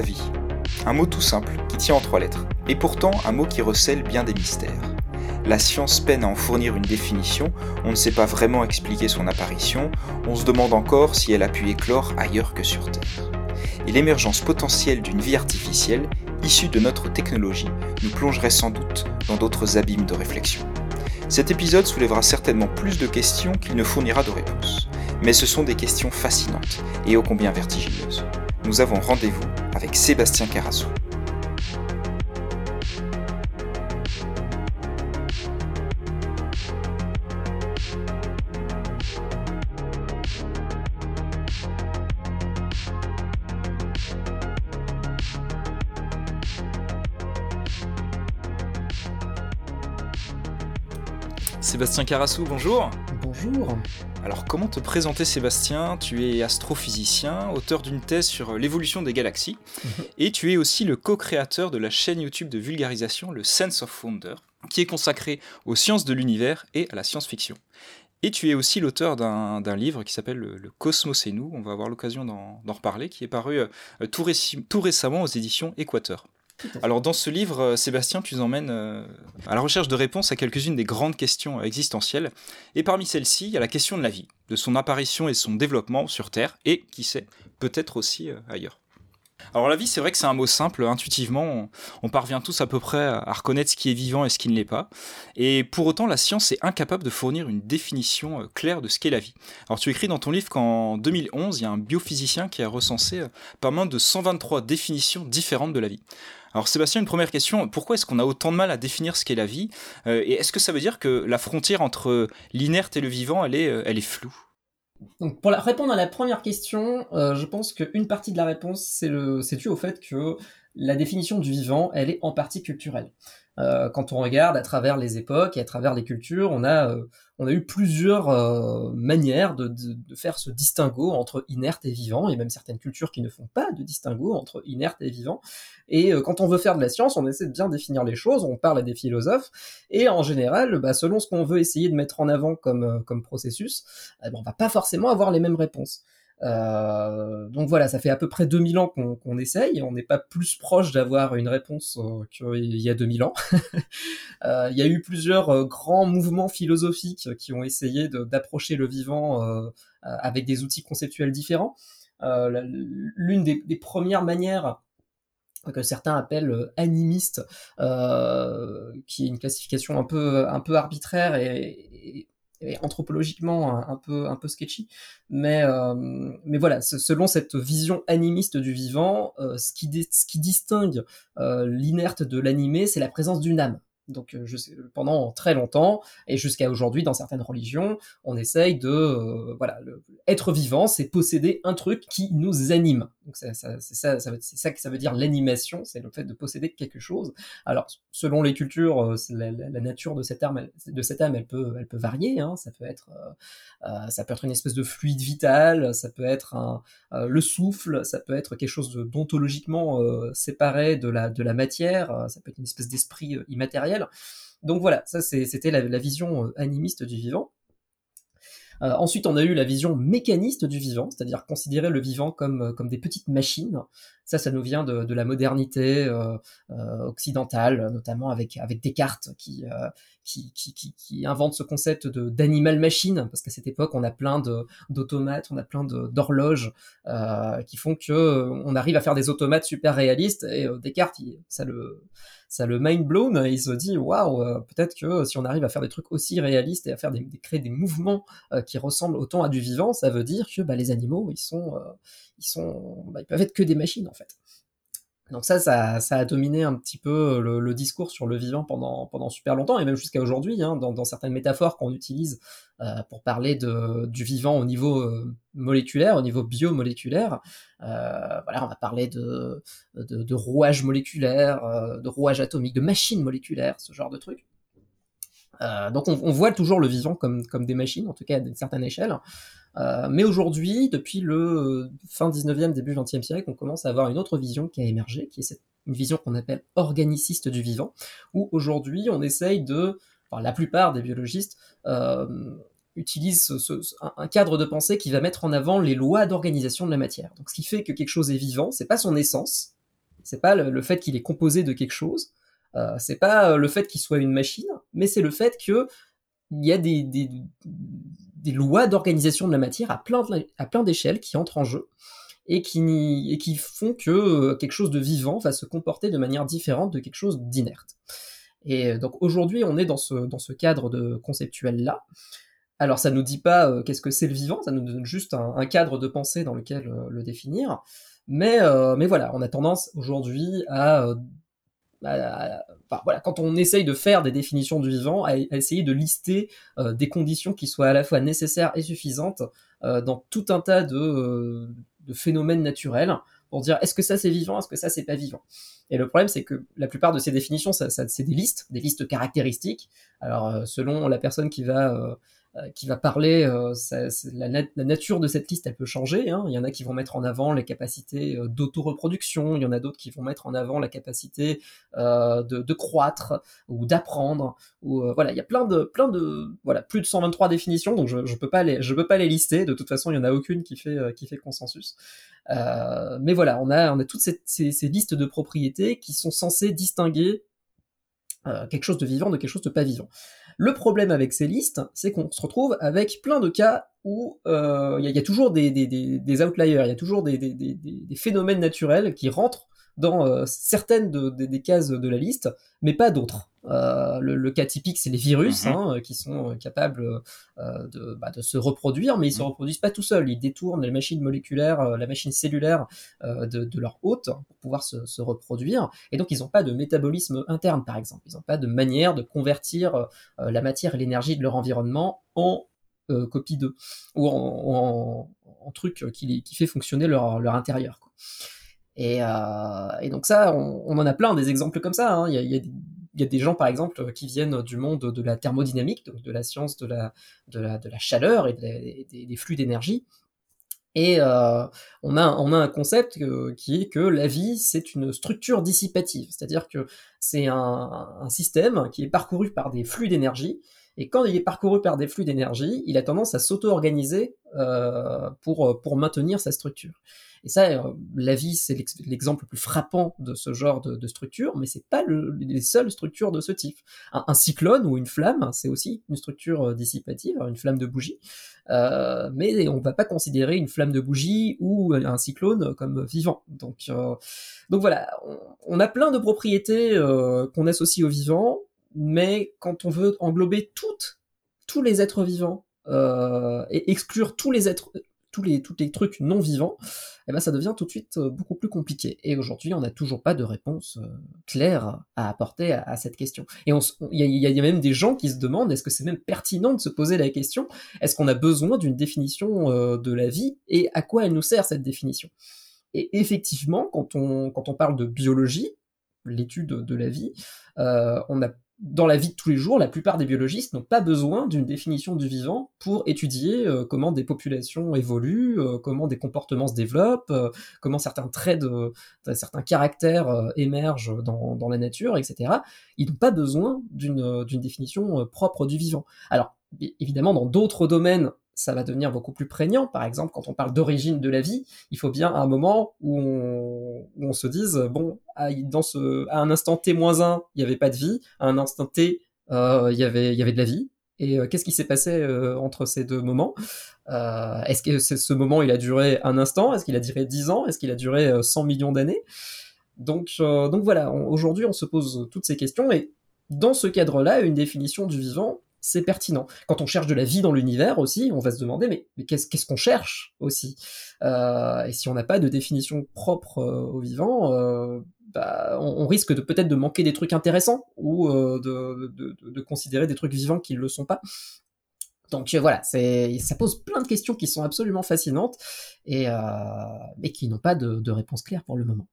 vie. Un mot tout simple, qui tient en trois lettres, et pourtant un mot qui recèle bien des mystères. La science peine à en fournir une définition, on ne sait pas vraiment expliquer son apparition, on se demande encore si elle a pu éclore ailleurs que sur Terre. Et l'émergence potentielle d'une vie artificielle, issue de notre technologie, nous plongerait sans doute dans d'autres abîmes de réflexion. Cet épisode soulèvera certainement plus de questions qu'il ne fournira de réponses. Mais ce sont des questions fascinantes et ô combien vertigineuses. Nous avons rendez-vous avec Sébastien Carasso. Sébastien Carassou, bonjour. Bonjour. Alors comment te présenter Sébastien? Tu es astrophysicien, auteur d'une thèse sur l'évolution des galaxies, et tu es aussi le co-créateur de la chaîne YouTube de vulgarisation Le Sense of Wonder, qui est consacrée aux sciences de l'univers et à la science-fiction. Et tu es aussi l'auteur d'un livre qui s'appelle le, Cosmos et nous, on va avoir l'occasion d'en reparler, qui est paru euh, tout, tout récemment aux éditions Équateur. Alors dans ce livre, euh, Sébastien, tu nous emmènes euh, à la recherche de réponses à quelques-unes des grandes questions existentielles. Et parmi celles-ci, il y a la question de la vie, de son apparition et son développement sur Terre, et qui sait, peut-être aussi euh, ailleurs. Alors la vie, c'est vrai que c'est un mot simple, intuitivement, on, parvient tous à peu près à reconnaître ce qui est vivant et ce qui ne l'est pas. Et pour autant, la science est incapable de fournir une définition claire de ce qu'est la vie. Alors tu écris dans ton livre qu'en 2011, il y a un biophysicien qui a recensé pas moins de 123 définitions différentes de la vie. Alors Sébastien, une première question, pourquoi est-ce qu'on a autant de mal à définir ce qu'est la vie euh, Et est-ce que ça veut dire que la frontière entre l'inerte et le vivant, elle est, euh, floue? Pour répondre à la première question, euh, je pense qu'une partie de la réponse, c'est dû au fait que la définition du vivant, elle est en partie culturelle. Euh, quand on regarde à travers les époques et à travers les cultures, on a, euh, on a eu plusieurs euh, manières de, de, faire ce distinguo entre inerte et vivant, et même certaines cultures qui ne font pas de distinguo entre inerte et vivant. Et quand on veut faire de la science, on essaie de bien définir les choses, on parle à des philosophes, et en général, bah, selon ce qu'on veut essayer de mettre en avant comme, comme processus, eh ben, on va pas forcément avoir les mêmes réponses. Euh, donc voilà, ça fait à peu près 2000 ans qu'on essaye, on n'est pas plus proche d'avoir une réponse euh, qu'il y a 2000 ans. euh, il y a eu plusieurs grands mouvements philosophiques qui ont essayé d'approcher le vivant avec des outils conceptuels différents. L'une des, des, premières manières que certains appellent animiste, qui est une classification un peu, un peu arbitraire et, et et anthropologiquement un, peu un peu sketchy mais euh, mais voilà selon cette vision animiste du vivant euh, ce qui ce qui distingue euh, l'inerte de l'animé c'est la présence d'une âme donc je sais, pendant très longtemps et jusqu'à aujourd'hui dans certaines religions, on essaye de voilà, être vivant, c'est posséder un truc qui nous anime. Donc ça, ça, c'est ça, ça, ça que ça veut dire l'animation, c'est le fait de posséder quelque chose. Alors selon les cultures, euh, la, nature de cette âme, de cette âme, elle peut, elle peut varier. Hein, ça peut être, euh, ça peut être une espèce de fluide vital, ça peut être un, le souffle, ça peut être quelque chose d'ontologiquement séparé de la de la matière, ça peut être une espèce d'esprit immatériel donc voilà, ça c'était la, vision euh, animiste du vivant. Euh, ensuite, on a eu la vision mécaniste du vivant, c'est-à-dire considérer le vivant comme, euh, comme des petites machines. Ça, ça nous vient de, la modernité occidentale, notamment avec, avec Descartes qui, qui, qui, qui, invente ce concept de d'animal-machine, parce qu'à cette époque, on a plein d'automates, on a plein d'horloges qui font que on arrive à faire des automates super réalistes. Et Descartes, ça le ça le mind blown. il se dit waouh, euh, peut-être que si on arrive à faire des trucs aussi réalistes et à faire des, créer des mouvements euh, qui ressemblent autant à du vivant, ça veut dire que bah, les animaux ils sont euh, ils sont bah, ils peuvent être que des machines en fait. Donc ça, ça, a dominé un petit peu le, le, discours sur le vivant pendant, pendant super longtemps, et même jusqu'à aujourd'hui, hein, dans, certaines métaphores qu'on utilise euh, pour parler de, du vivant au niveau euh, moléculaire, au niveau biomoléculaire. Euh, voilà, on va parler de, de, de rouage moléculaire, euh, de rouage atomique, de machines moléculaires, ce genre de trucs. Euh, donc on, voit toujours le vivant comme, comme des machines, en tout cas à une certaine échelle. Euh, mais aujourd'hui, depuis le fin 19e, début 20e siècle, on commence à avoir une autre vision qui a émergé, qui est cette, une vision qu'on appelle organiciste du vivant, où aujourd'hui on essaye de, enfin, la plupart des biologistes euh, utilisent un cadre de pensée qui va mettre en avant les lois d'organisation de la matière. Donc ce qui fait que quelque chose est vivant, c'est pas son essence, c'est pas le, fait qu'il est composé de quelque chose, c'est pas le fait qu'il soit une machine, mais c'est le fait que il y a des, lois d'organisation de la matière à plein, d'échelles qui entrent en jeu et qui, font que euh, quelque chose de vivant va se comporter de manière différente de quelque chose d'inerte. Et euh, donc aujourd'hui, on est dans ce, cadre de conceptuel-là. Alors ça nous dit pas euh, qu'est-ce que c'est le vivant, ça nous donne juste un, cadre de pensée dans lequel le définir. Mais, mais voilà, on a tendance aujourd'hui à voilà, quand on essaye de faire des définitions du vivant, à, essayer de lister euh, des conditions qui soient à la fois nécessaires et suffisantes euh, dans tout un tas euh, de, phénomènes naturels pour dire est-ce que ça c'est vivant, est-ce que ça c'est pas vivant? Et le problème c'est que la plupart de ces définitions, ça, c'est des listes, des listes caractéristiques. Alors selon la personne qui va qui va parler, euh, la, nature de cette liste, elle peut changer. Hein. Il y en a qui vont mettre en avant les capacités euh, d'autoreproduction, il y en a d'autres qui vont mettre en avant la capacité de, croître ou d'apprendre. Ou voilà, il y a plein de, plein de, voilà, plus de 123 définitions, donc je, je peux pas les, je peux pas les lister. De toute façon, il y en a aucune qui fait, qui fait consensus. mais voilà, on a, on a toutes ces, ces listes de propriétés qui sont censées distinguer quelque chose de vivant de quelque chose de pas vivant. Le problème avec ces listes, c'est qu'on se retrouve avec plein de cas où euh, il y, a toujours des, des, outliers, il y a toujours des, phénomènes naturels qui rentrent dans euh, certaines des cases de la liste, mais pas d'autres. Euh, le, cas typique, c'est les virus, mhm. hein, qui sont capables bah, de, se reproduire, mais ils ne se mhm. reproduisent pas tout seuls. Ils détournent les machines moléculaires, la machine cellulaire de, leur hôte pour pouvoir se, reproduire. Et donc, ils n'ont pas de métabolisme interne, par exemple. Ils n'ont pas de manière de convertir la matière et l'énergie de leur environnement en copie d'eux, ou en, truc qui, fait fonctionner leur, leur intérieur. Quoi. Euh, et, donc ça, on, en a plein des exemples comme ça. Hein. Il, y a, des gens, par exemple, qui viennent du monde de la thermodynamique, donc de la science de la, chaleur et des, flux d'énergie. Et euh, on a un concept qui est que la vie, c'est une structure dissipative, c'est-à-dire que c'est un, système qui est parcouru par des flux d'énergie, et quand il est parcouru par des flux d'énergie, il a tendance à s'auto-organiser euh, pour, pour maintenir sa structure. Et ça, euh, la vie, c'est l'exemple le plus frappant de ce genre de, structure, mais c'est pas les seules structures de ce type. Un, cyclone ou une flamme, c'est aussi une structure euh, dissipative, une flamme de bougie, euh, mais on va pas considérer une flamme de bougie ou un cyclone comme vivant. Donc, donc voilà, on, a plein de propriétés qu'on associe au vivant, mais quand on veut englober toutes, tous les êtres vivants et exclure tous les êtres tous les, tous les trucs non vivants, eh ben ça devient tout de suite euh, beaucoup plus compliqué. Et aujourd'hui, on n'a toujours pas de réponse euh, claire à apporter à, cette question. Et il y, a même des gens qui se demandent est-ce que c'est même pertinent de se poser la question est-ce qu'on a besoin d'une définition euh, de la vie et à quoi elle nous sert cette définition? Et effectivement, quand on, quand on parle de biologie, l'étude de la vie, on a dans la vie de tous les jours, la plupart des biologistes n'ont pas besoin d'une définition du vivant pour étudier euh, comment des populations évoluent, euh, comment des comportements se développent, euh, comment certains traits de, certains caractères émergent dans, dans, la nature, etc. Ils n'ont pas besoin d'une définition propre du vivant. Alors, évidemment, dans d'autres domaines, ça va devenir beaucoup plus prégnant. Par exemple, quand on parle d'origine de la vie, il faut bien un moment où on, se dise, bon, à, un instant t-1, il n'y avait pas de vie, à un instant t, euh, il, y avait, de la vie. Et euh, qu'est-ce qui s'est passé euh, entre ces deux moments? Est-ce que ce moment, il a duré un instant? Est-ce qu'il a duré 10 ans? Est-ce qu'il a duré 100 millions d'années? Donc voilà, aujourd'hui, on se pose toutes ces questions. Et dans ce cadre-là, une définition du vivant, c'est pertinent. Quand on cherche de la vie dans l'univers aussi, on va se demander mais, qu'est-ce qu'on cherche aussi? Euh, Et si on n'a pas de définition propre euh, au vivant, euh, bah, on, risque de peut-être de manquer des trucs intéressants ou de, considérer des trucs vivants qui ne le sont pas. Donc voilà, ça pose plein de questions qui sont absolument fascinantes et mais qui n'ont pas de réponse claire pour le moment.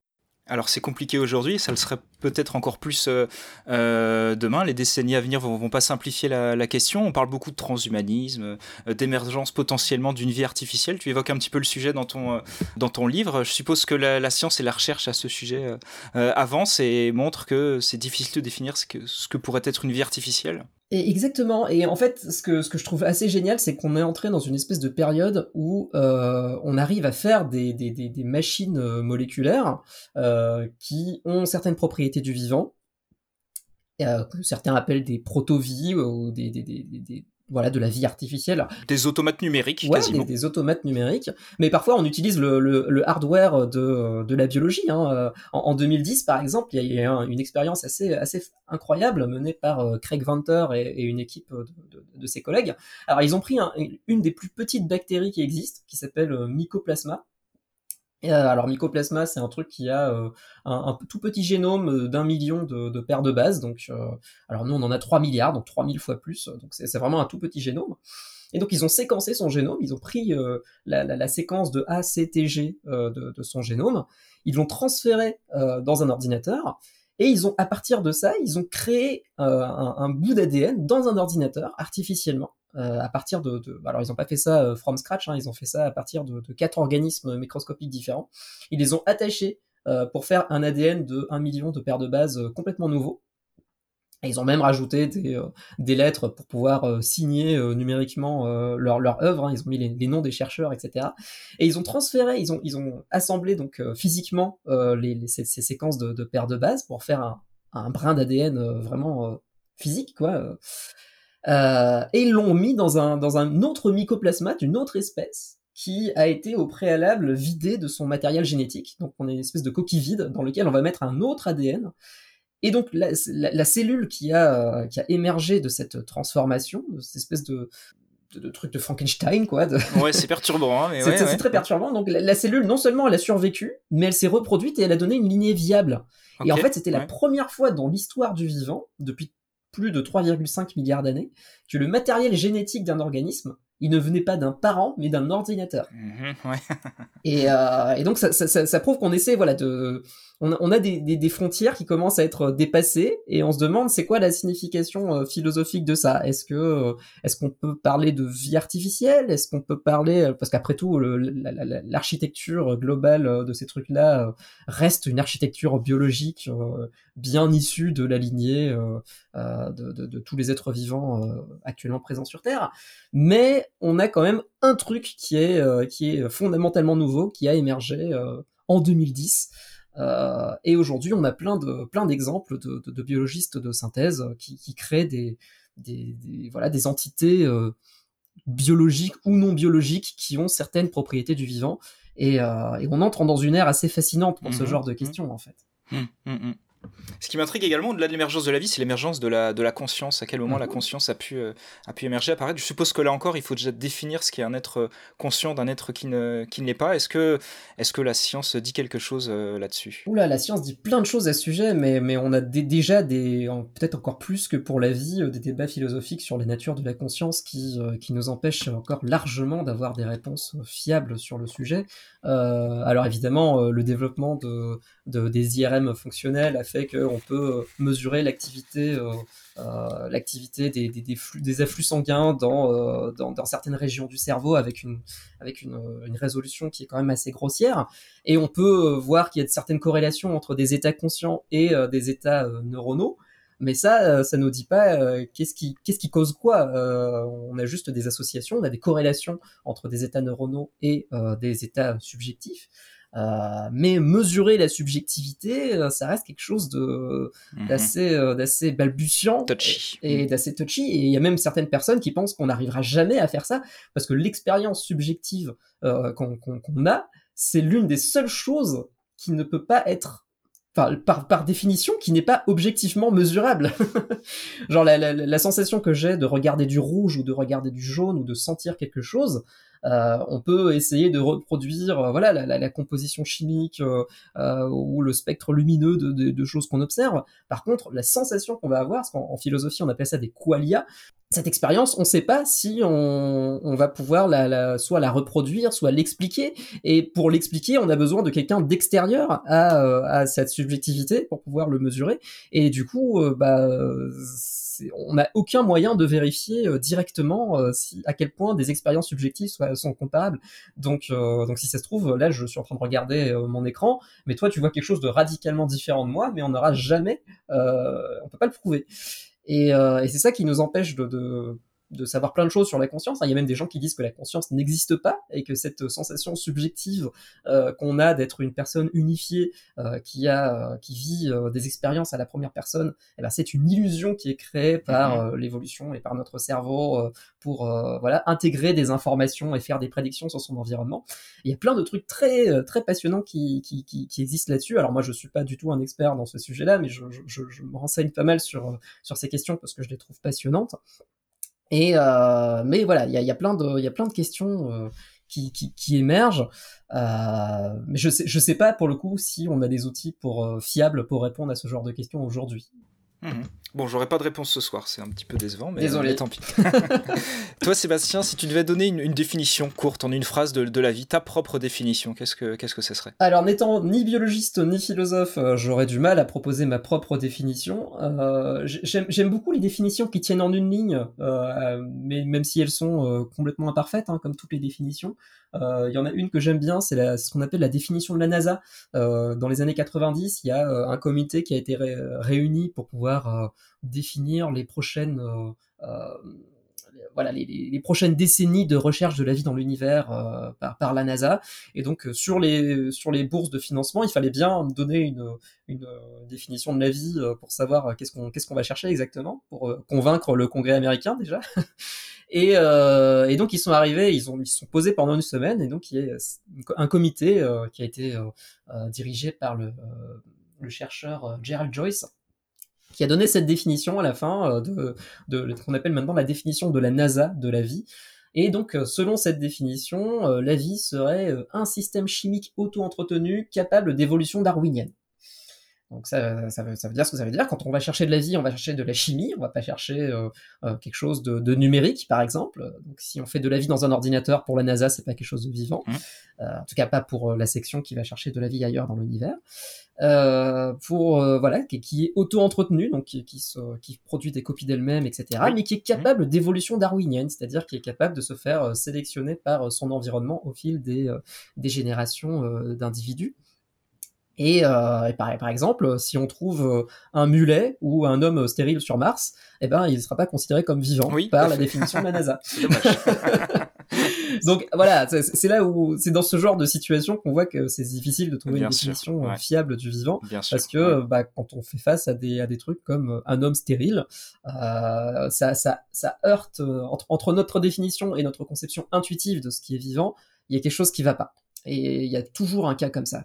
Alors c'est compliqué aujourd'hui, ça le serait peut-être encore plus euh, euh, demain. Les décennies à venir vont, vont pas simplifier la, question. On parle beaucoup de transhumanisme, euh, d'émergence potentiellement d'une vie artificielle. Tu évoques un petit peu le sujet dans ton, dans ton livre. Je suppose que la, science et la recherche à ce sujet avancent et montrent que c'est difficile de définir ce que, ce que pourrait être une vie artificielle. Exactement. Et en fait, ce que, ce que je trouve assez génial, c'est qu'on est entré dans une espèce de période où euh, on arrive à faire des, machines euh, moléculaires euh, qui ont certaines propriétés du vivant, que certains appellent des proto-vies ou des, voilà, de la vie artificielle. Des automates numériques, ouais, quasiment. Des, des, automates numériques. Mais parfois, on utilise le, le, le hardware de, de la biologie. Hein. En, en, 2010, par exemple, il y a eu une expérience assez, assez incroyable menée par euh, Craig Venter et, et une équipe de, de, de, ses collègues. Alors, ils ont pris un, une des plus petites bactéries qui existent, qui s'appelle euh, Mycoplasma. Euh, alors Mycoplasma, c'est un truc qui a euh, un, tout petit génome euh, d'un million de, paires de bases. Donc, alors nous, on en a 3 milliards, donc 3000 fois plus. Donc c'est vraiment un tout petit génome. Et donc ils ont séquencé son génome, ils ont pris la, séquence de ACTG de, de, son génome, ils l'ont transféré dans un ordinateur, et ils ont, à partir de ça, ils ont créé un bout d'ADN dans un ordinateur artificiellement euh, à partir de, de, alors ils n'ont pas fait ça euh, from scratch, hein, ils ont fait ça à partir de, quatre organismes microscopiques différents. Ils les ont attachés euh, pour faire un ADN de 1 million de paires de bases euh, complètement nouveaux. Et ils ont même rajouté des, euh, des lettres pour pouvoir signer numériquement leur, leur œuvre. Hein. Ils ont mis les, les, noms des chercheurs, etc. Et ils ont transféré, ils ont, ils ont assemblé donc physiquement les, les, ces, ces, séquences de, de, paires de bases pour faire un, un brin d'ADN vraiment physique, quoi. Euh, et l'ont mis dans un, dans un autre mycoplasma d'une autre espèce qui a été au préalable vidé de son matériel génétique. Donc on a une espèce de coquille vide dans lequel on va mettre un autre ADN. Et donc la, la, la cellule qui a, qui a émergé de cette transformation, de cette espèce de, de, de truc de Frankenstein, quoi. De... Ouais, c'est perturbant. Hein, c'est ouais, ouais. très perturbant. Donc la, la, cellule, non seulement elle a survécu, mais elle s'est reproduite et elle a donné une lignée viable. Okay, et en fait, c'était la première fois dans l'histoire du vivant, depuis plus de 3,5 milliards d'années, que le matériel génétique d'un organisme, il ne venait pas d'un parent, mais d'un ordinateur. Mmh, ouais. et, euh, et, donc ça, ça, ça prouve qu'on essaie voilà, de, on a, on a des, des, des, frontières qui commencent à être dépassées et on se demande c'est quoi la signification euh, philosophique de ça? Est-ce que euh, est-ce qu'on peut parler de vie artificielle? Est-ce qu'on peut parler parce qu'après tout l'architecture globale de ces trucs-là reste une architecture biologique bien issue de la lignée de, de, de, tous les êtres vivants actuellement présents sur Terre. Mais on a quand même un truc qui est qui est fondamentalement nouveau qui a émergé en 2010. Euh, et aujourd'hui, on a plein de plein d'exemples de, de, de, biologistes de synthèse qui, qui créent des, des, des, voilà des entités euh, biologiques ou non biologiques qui ont certaines propriétés du vivant. Et, euh, et on entre dans une ère assez fascinante pour mmh, ce genre de questions mmh. en fait. Mmh, ce qui m'intrigue également, au-delà de l'émergence de la vie, c'est l'émergence de la, de la conscience. À quel moment mmh. la conscience a pu, euh, a pu émerger, apparaître Je suppose que là encore, il faut déjà définir ce qu'est un être euh, conscient d'un être qui ne, qui ne l'est pas. Est-ce que, est que la science dit quelque chose euh, là-dessus? Oula, la science dit plein de choses à ce sujet, mais, mais on a des, déjà des, peut-être encore plus que pour la vie, des débats philosophiques sur les natures de la conscience qui, qui nous empêchent encore largement d'avoir des réponses fiables sur le sujet. alors évidemment, le développement de, de, des IRM fonctionnels a fait qu'on peut mesurer l'activité euh, euh, l'activité des, des, des, flux, des afflux sanguins dans, euh, dans, certaines régions du cerveau avec, une, avec une, une, résolution qui est quand même assez grossière. Et on peut voir qu'il y a certaines corrélations entre des états conscients et des états neuronaux. Mais ça, ça nous dit pas euh, qu'est-ce qui, qu'est-ce qui cause quoi. Euh, on a juste des associations, on a des corrélations entre des états neuronaux et euh, des états subjectifs. Euh, mais mesurer la subjectivité, euh, ça reste quelque chose de mmh. d'assez euh, d'assez balbutiant touchy. et, et d'assez touchy. Et il y a même certaines personnes qui pensent qu'on n'arrivera jamais à faire ça parce que l'expérience subjective qu'on qu qu a, c'est l'une des seules choses qui ne peut pas être Par, par, par, définition, qui n'est pas objectivement mesurable. Genre la, la, la, sensation que j'ai de regarder du rouge ou de regarder du jaune ou de sentir quelque chose, on peut essayer de reproduire euh, voilà la, composition chimique euh, euh ou le spectre lumineux de, de, de choses qu'on observe. Par contre, la sensation qu'on va avoir, parce qu'en philosophie on appelle ça des qualia, cette expérience, on ne sait pas si on, va pouvoir la, soit la reproduire, soit l'expliquer. Et pour l'expliquer, on a besoin de quelqu'un d'extérieur à, à, cette subjectivité pour pouvoir le mesurer. Et du coup, bah, on n'a aucun moyen de vérifier euh, directement euh, à quel point des expériences subjectives sont comparables. Donc, euh, donc si ça se trouve, là, je suis en train de regarder mon écran, mais toi, tu vois quelque chose de radicalement différent de moi, mais on n'aura jamais, on peut pas le prouver. Et, et c'est ça qui nous empêche de de savoir plein de choses sur la conscience. Il y a même des gens qui disent que la conscience n'existe pas et que cette sensation subjective euh, qu'on a d'être une personne unifiée euh, qui a, qui vit euh, des expériences à la première personne, eh ben c'est une illusion qui est créée par mhm. l'évolution et par notre cerveau pour voilà intégrer des informations et faire des prédictions sur son environnement. il y a plein de trucs très très passionnants qui, qui, qui, existent là-dessus. Alors moi je suis pas du tout un expert dans ce sujet-là, mais je, je, je, me renseigne pas mal sur sur ces questions parce que je les trouve passionnantes. Euh, mais voilà, il y a, plein de, questions euh, qui, émergent. Euh, mais je sais, je sais pas pour le coup si on a des outils fiables pour répondre à ce genre de questions aujourd'hui. Mhm. Bon, j'aurais pas de réponse ce soir, c'est un petit peu décevant, mais, Désolé. tant pis. Toi, Sébastien, si tu devais donner une, définition courte en une phrase de, la vie, ta propre définition, qu'est-ce que qu'est-ce que ce serait? Alors, n'étant ni biologiste ni philosophe, euh, j'aurais du mal à proposer ma propre définition. Euh, J'aime beaucoup les définitions qui tiennent en une ligne, euh, mais même si elles sont complètement imparfaites, hein, comme toutes les définitions. Euh, il y en a une que j'aime bien, c'est ce qu'on appelle la définition de la NASA. dans les années 90, il y a un comité qui a été réuni pour pouvoir définir les prochaines euh, euh, voilà les, prochaines décennies de recherche de la vie dans l'univers euh, par, par, la NASA. Et donc sur les sur les bourses de financement, il fallait bien donner une, une définition de la vie pour savoir qu'est-ce qu'on qu'est-ce qu'on va chercher exactement pour convaincre le Congrès américain déjà. Et, et, donc ils sont arrivés, ils ont ils se sont posés pendant une semaine et donc il y a un comité qui a été dirigé par le, le chercheur Gerald Joyce qui a donné cette définition à la fin euh, de, de, qu'on appelle maintenant la définition de la NASA de la vie. Et donc, euh, selon cette définition, euh, la vie serait un système chimique auto-entretenu capable d'évolution darwinienne. Donc ça, ça, veut, ça, veut, dire ce que ça veut dire. Quand on va chercher de la vie, on va chercher de la chimie, on va pas chercher euh, euh, quelque chose de, de, numérique, par exemple. Donc si on fait de la vie dans un ordinateur pour la NASA, c'est pas quelque chose de vivant. Mmh. Euh, en tout cas, pas pour la section qui va chercher de la vie ailleurs dans l'univers. pour voilà, qui, qui est auto-entretenu, donc qui, qui, se, qui, produit des copies d'elle-même, etc. Mais qui est capable d'évolution darwinienne, c'est-à-dire qui est capable de se faire sélectionner par son environnement au fil des, des générations d'individus. Et, euh, et par, par, exemple, si on trouve euh, un mulet ou un homme stérile sur Mars, eh ben, il ne sera pas considéré comme vivant par la définition de la NASA. Donc voilà, c'est là où c'est dans ce genre de situation qu'on voit que c'est difficile de trouver une définition euh, fiable du vivant, parce que bah, quand on fait face à des, à des trucs comme euh, un homme stérile, euh, ça, ça, ça heurte entre, entre notre définition et notre conception intuitive de ce qui est vivant, il y a quelque chose qui va pas. Et il y a toujours un cas comme ça.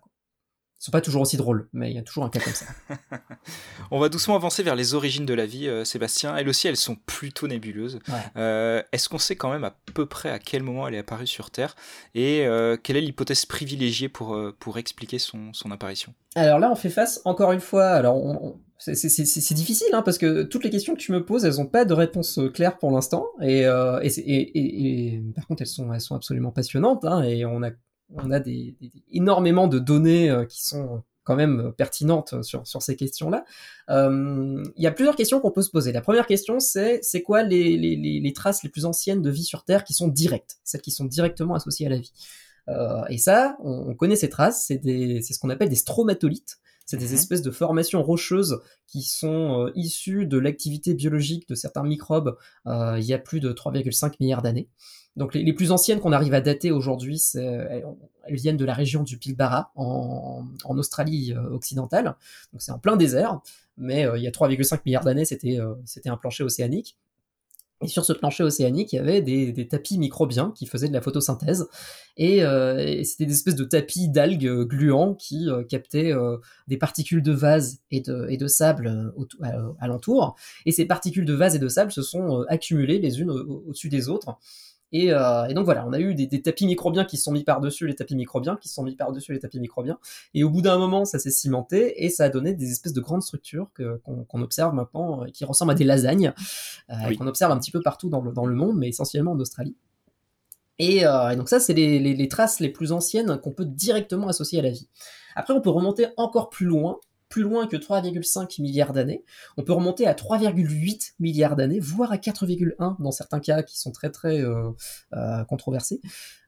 Ils sont pas toujours aussi drôles, mais il y a toujours un cas comme ça. On va doucement avancer vers les origines de la vie, euh, Sébastien. Elles aussi, elles sont plutôt nébuleuses. Euh, est-ce qu'on sait quand même à peu près à quel moment elle est apparue sur Terre et euh, quelle est l'hypothèse privilégiée pour, pour expliquer son, son, apparition? Alors là, on fait face encore une fois. Alors, c'est difficile hein, parce que toutes les questions que tu me poses, elles n'ont pas de réponse claire pour l'instant. Et, et, et, par contre, elles sont, elles sont absolument passionnantes. Hein, et on a on a des, énormément de données euh, qui sont quand même pertinentes sur, sur ces questions-là. Euh, il y a plusieurs questions qu'on peut se poser. La première question, c'est c'est quoi les, les, les, traces les plus anciennes de vie sur Terre qui sont directes, celles qui sont directement associées à la vie? Euh, et ça, on, connaît ces traces, c'est ce qu'on appelle des stromatolites. C'est des mhm. espèces de formations rocheuses qui sont euh, issues de l'activité biologique de certains microbes euh, il y a plus de 3,5 milliards d'années. Donc les, plus anciennes qu'on arrive à dater aujourd'hui, elles, viennent de la région du Pilbara en, Australie euh, occidentale. C'est en plein désert, mais euh, il y a 3,5 milliards d'années, c'était euh, c'était un plancher océanique. Et sur ce plancher océanique, il y avait des, tapis microbiens qui faisaient de la photosynthèse. Et, c'était des espèces de tapis d'algues gluants qui captaient des particules de vase et de, sable alentour. Et ces particules de vase et de sable se sont accumulées les unes au-dessus des autres. Euh, et, donc voilà, on a eu des, tapis microbiens qui se sont mis par-dessus les tapis microbiens, qui se sont mis par-dessus les tapis microbiens. Et au bout d'un moment, ça s'est cimenté et ça a donné des espèces de grandes structures qu'on observe maintenant, euh, qui ressemblent à des lasagnes, euh, qu'on observe un petit peu partout dans le, dans le monde, mais essentiellement en Australie. Et, donc ça, c'est les, les, traces les plus anciennes qu'on peut directement associer à la vie. Après, on peut remonter encore plus loin plus loin que 3,5 milliards d'années. On peut remonter à 3,8 milliards d'années, voire à 4,1 dans certains cas qui sont très très euh, euh, controversés.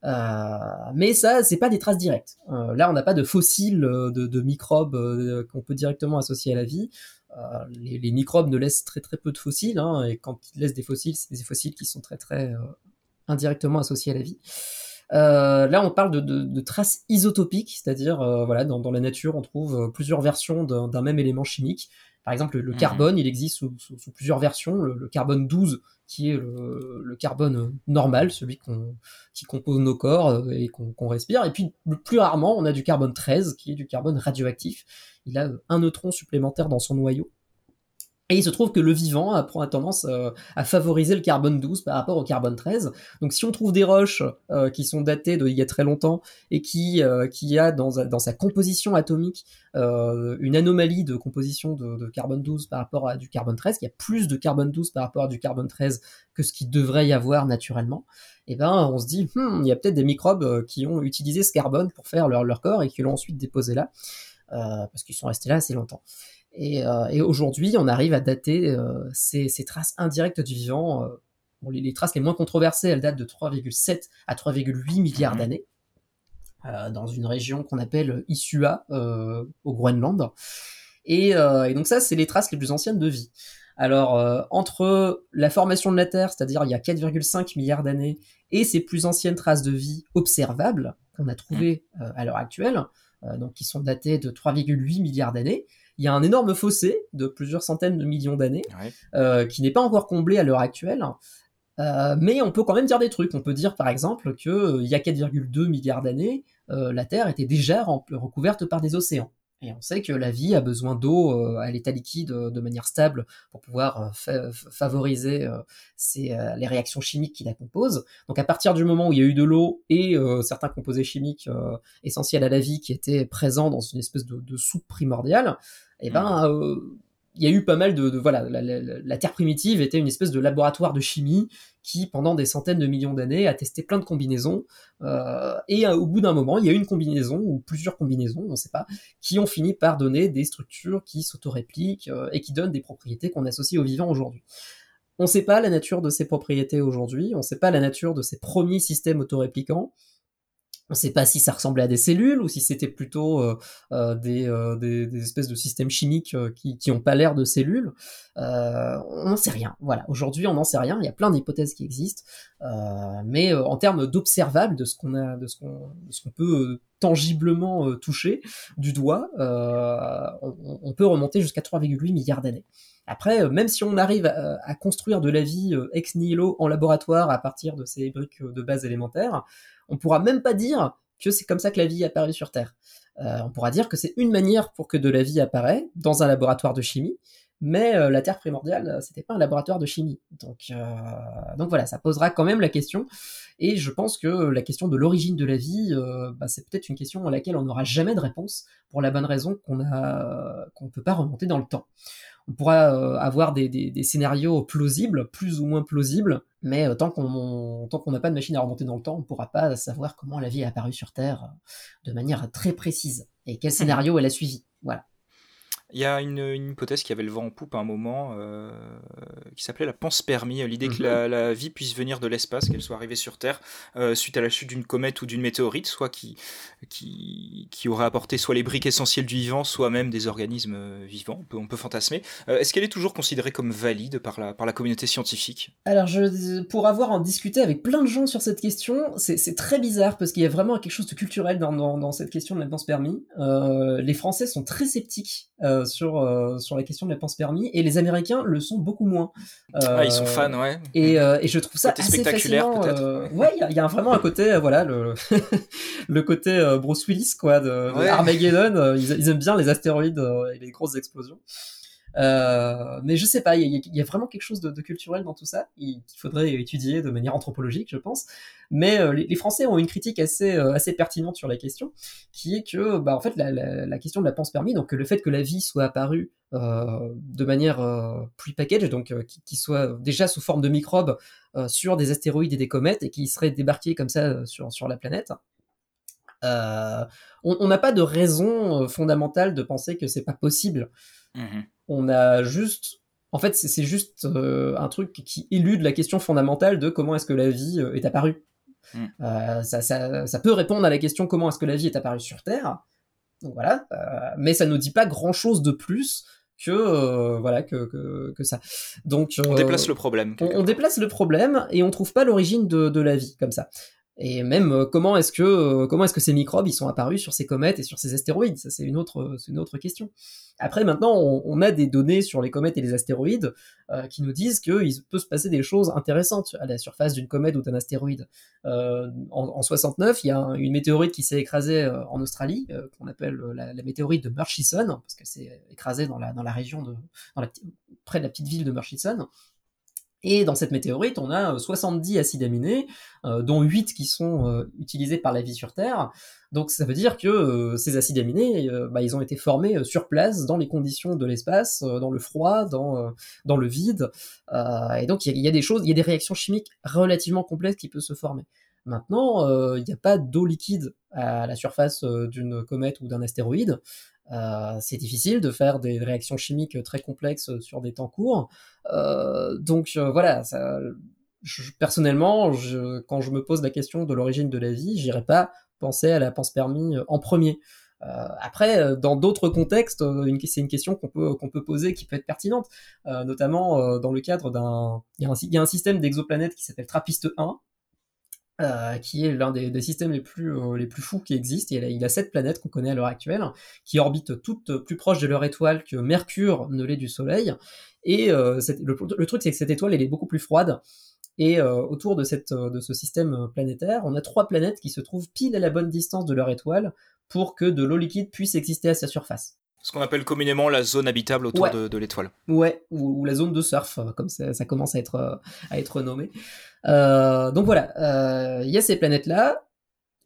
Euh, mais ça, c'est pas des traces directes. là, on n'a pas de fossiles de, microbes qu'on peut directement associer à la vie. Les, microbes ne laissent très très peu de fossiles, hein, et quand ils laissent des fossiles, c'est des fossiles qui sont très très indirectement associés à la vie. Euh, là, on parle de, traces isotopiques, c'est-à-dire, euh, voilà, dans, la nature, on trouve euh, plusieurs versions d'un même élément chimique. Par exemple, le, mhm. carbone, il existe sous, plusieurs versions. Le, carbone 12, qui est le, carbone normal, celui qui compose nos corps et qu'on respire. Et puis, plus rarement, on a du carbone 13, qui est du carbone radioactif. Il a un neutron supplémentaire dans son noyau. Et il se trouve que le vivant a, tendance euh, à favoriser le carbone 12 par rapport au carbone 13. Donc si on trouve des roches euh, qui sont datées d'il y a très longtemps et qui, euh, qui a dans, sa composition atomique une anomalie de composition de, carbone 12 par rapport à du carbone 13, il y a plus de carbone 12 par rapport à du carbone 13 que ce qui devrait y avoir naturellement, eh ben on se dit, hmm, il y a peut-être des microbes qui ont utilisé ce carbone pour faire leur corps et qui l'ont ensuite déposé là, parce qu'ils sont restés là assez longtemps. Euh, et, aujourd'hui, on arrive à dater euh, ces, traces indirectes du vivant. Euh, les, traces les moins controversées, elles datent de 3,7 à 3,8 milliards d'années, dans une région qu'on appelle Isua, au Groenland. Et, donc ça, c'est les traces les plus anciennes de vie. Alors, entre la formation de la Terre, c'est-à-dire il y a 4,5 milliards d'années, et ces plus anciennes traces de vie observables qu'on a trouvées à l'heure actuelle, donc qui sont datées de 3,8 milliards d'années, il y a un énorme fossé de plusieurs centaines de millions d'années euh, qui n'est pas encore comblé à l'heure actuelle. Euh, mais on peut quand même dire des trucs. On peut dire par exemple qu'il euh, y a 4,2 milliards d'années, la Terre était déjà recouverte par des océans. Et on sait que la vie a besoin d'eau euh, à l'état liquide euh, de manière stable pour pouvoir euh, favoriser les réactions chimiques qui la composent. Donc à partir du moment où il y a eu de l'eau et certains composés chimiques essentiels à la vie qui étaient présents dans une espèce de, de soupe primordiale, eh ben, mmh il y a eu pas mal de, voilà, la, Terre primitive était une espèce de laboratoire de chimie qui, pendant des centaines de millions d'années, a testé plein de combinaisons. Euh, et euh, au bout d'un moment, il y a une combinaison ou plusieurs combinaisons, on ne sait pas, qui ont fini par donner des structures qui s'autorépliquent euh, et qui donnent des propriétés qu'on associe aux vivants aujourd'hui. On ne sait pas la nature de ces propriétés aujourd'hui, on ne sait pas la nature de ces premiers systèmes autoréplicants. On ne sait pas si ça ressemblait à des cellules ou si c'était plutôt euh, euh, euh, des, des, espèces de systèmes chimiques qui n'ont pas l'air de cellules. on n'en sait rien. Voilà. Aujourd'hui, on n'en sait rien. Il y a plein d'hypothèses qui existent, mais en termes d'observable, de ce qu'on a, de ce qu'on, qu'on peut tangiblement toucher du doigt, on, on, peut remonter jusqu'à 3,8 milliards d'années. Après, même si on arrive à, à, construire de la vie ex nihilo en laboratoire à partir de ces briques de base élémentaires, on pourra même pas dire que c'est comme ça que la vie est apparue sur Terre. Euh, on pourra dire que c'est une manière pour que de la vie apparaît dans un laboratoire de chimie, mais euh, la Terre primordiale, euh, c'était pas un laboratoire de chimie. Donc, voilà, ça posera quand même la question. Et je pense que la question de l'origine de la vie, bah, c'est peut-être une question à laquelle on n'aura jamais de réponse, pour la bonne raison qu'on a qu'on ne peut pas remonter dans le temps on pourra avoir des, scénarios plausibles, plus ou moins plausibles, mais euh, tant qu'on tant qu'on n'a pas de machine à remonter dans le temps, on ne pourra pas savoir comment la vie est apparue sur Terre euh, de manière très précise et quel scénario elle a suivi. Voilà. Il y a une, hypothèse qui avait le vent en poupe à un moment, euh, qui s'appelait la panspermie, l'idée que mhm. la, vie puisse venir de l'espace, qu'elle soit arrivée sur Terre euh, suite à la chute d'une comète ou d'une météorite, soit qui, qui, qui, aurait apporté soit les briques essentielles du vivant, soit même des organismes euh, vivants, on peut, on peut fantasmer. Est-ce qu'elle est toujours considérée comme valide par la, par la communauté scientifique? Alors, je, pour avoir en discuté avec plein de gens sur cette question, c'est très bizarre, parce qu'il y a vraiment quelque chose de culturel dans, dans, dans cette question de la panspermie. les Français sont très sceptiques euh, sur, euh, sur la question de la panspermie et les Américains le sont beaucoup moins. ah, ils sont fans, ouais. Et, et je trouve ça assez spectaculaire, peut-être. ouais, il y, a vraiment un côté, voilà, le, le côté Bruce Willis, quoi, de, Armageddon. Ils, aiment bien les astéroïdes et les grosses explosions. Euh, mais je sais pas, il y, a vraiment quelque chose de, culturel dans tout ça qu'il faudrait étudier de manière anthropologique, je pense. Mais euh, les, Français ont une critique assez euh, assez pertinente sur la question, qui est que bah en fait la, question de la panspermie, donc le fait que la vie soit apparue de manière pre-package, donc qui, soit déjà sous forme de microbes sur des astéroïdes et des comètes et qui serait débarqués comme ça sur la planète on n'a pas de raison fondamentale de penser que c'est pas possible. Mhm. On a juste en fait, c'est juste un truc qui élude la question fondamentale de comment est-ce que la vie est apparue. Mm. Euh, ça, ça, ça, peut répondre à la question comment est-ce que la vie est apparue sur Terre. Donc voilà, euh, mais ça ne dit pas grand-chose de plus que euh, voilà que, que, que, ça. Donc on déplace le problème. On, on, déplace le problème et on trouve pas l'origine de, de, la vie comme ça. Et même euh, comment est-ce que euh, comment est-ce que ces microbes ils sont apparus sur ces comètes et sur ces astéroïdes? Ça c'est une autre c'est une autre question. Après maintenant on, a des données sur les comètes et les astéroïdes euh, qui nous disent qu'il peut se passer des choses intéressantes à la surface d'une comète ou d'un astéroïde. en, en, 69 il y a une météorite qui s'est écrasée en Australie qu'on appelle la, météorite de Murchison parce que c'est écrasé dans la dans la région de près de la petite ville de Murchison. Et dans cette météorite, on a 70 euh, acides aminés, euh, dont 8 qui sont euh, utilisés par la vie sur Terre. Donc ça veut dire que ces acides aminés, bah, ils ont été formés sur place, dans les conditions de l'espace, dans le froid, dans, dans le vide. et donc il y, y, a des choses, il y a des réactions chimiques relativement complexes qui peuvent se former. Maintenant, il n'y a pas d'eau liquide à la surface d'une comète ou d'un astéroïde. Euh, c'est difficile de faire des réactions chimiques très complexes sur des temps courts. Euh, donc euh, voilà, ça, personnellement, je, quand je me pose la question de l'origine de la vie, j'irai pas penser à la panspermie en premier. Euh, après, dans d'autres contextes, c'est une question qu'on peut, qu'on peut poser qui peut être pertinente, euh, notamment dans le cadre d'un... Il y, a un système d'exoplanètes qui s'appelle Trappist 1, euh, qui est l'un des, systèmes les plus, euh, les plus fous qui existent. Il a, il a sept planètes qu'on connaît à l'heure actuelle, qui orbitent toutes plus proches de leur étoile que Mercure ne l'est du Soleil. Et euh, le, truc, c'est que cette étoile, elle est beaucoup plus froide. Et autour de, de ce système planétaire, on a trois planètes qui se trouvent pile à la bonne distance de leur étoile pour que de l'eau liquide puisse exister à sa surface. Ce qu'on appelle communément la zone habitable autour de, l'étoile. Ouais, ou, la zone de surf, comme ça, ça commence à être, à être nommé. Euh, donc voilà, euh, il y a ces planètes-là,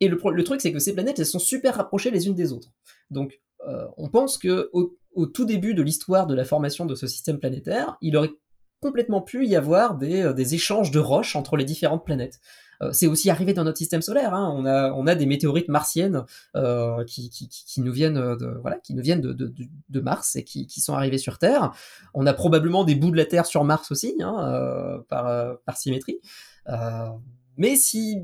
et le, le truc c'est que ces planètes, elles sont super rapprochées les unes des autres. Donc euh, on pense que au, au tout début de l'histoire de la formation de ce système planétaire, il aurait complètement pu y avoir des, des échanges de roches entre les différentes planètes. Euh, c'est aussi arrivé dans notre système solaire. Hein. On, a, des météorites martiennes euh, qui, nous viennent, de, Mars et qui, sont arrivés sur Terre. On a probablement des bouts de la Terre sur Mars aussi, hein, euh, par, par symétrie. Euh, mais si,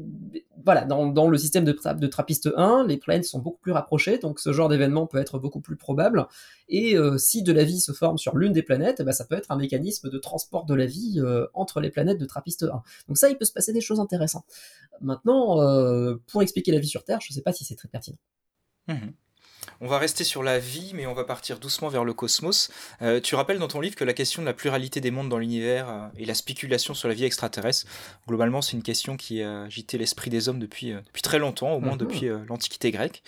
voilà, dans, le système de, de Trappiste 1, les planètes sont beaucoup plus rapprochées, donc ce genre d'événement peut être beaucoup plus probable. Et euh, si de la vie se forme sur l'une des planètes, ben, ça peut être un mécanisme de transport de la vie euh, entre les planètes de Trappiste 1. Donc ça, il peut se passer des choses intéressantes. Maintenant, euh, pour expliquer la vie sur Terre, je ne sais pas si c'est très pertinent. Mmh on va rester sur la vie, mais on va partir doucement vers le cosmos. Euh, tu rappelles dans ton livre que la question de la pluralité des mondes dans l'univers euh, et la spéculation sur la vie extraterrestre, globalement, c'est une question qui a agité l'esprit des hommes depuis, euh, depuis très longtemps, au moins mhm. depuis l'Antiquité grecque.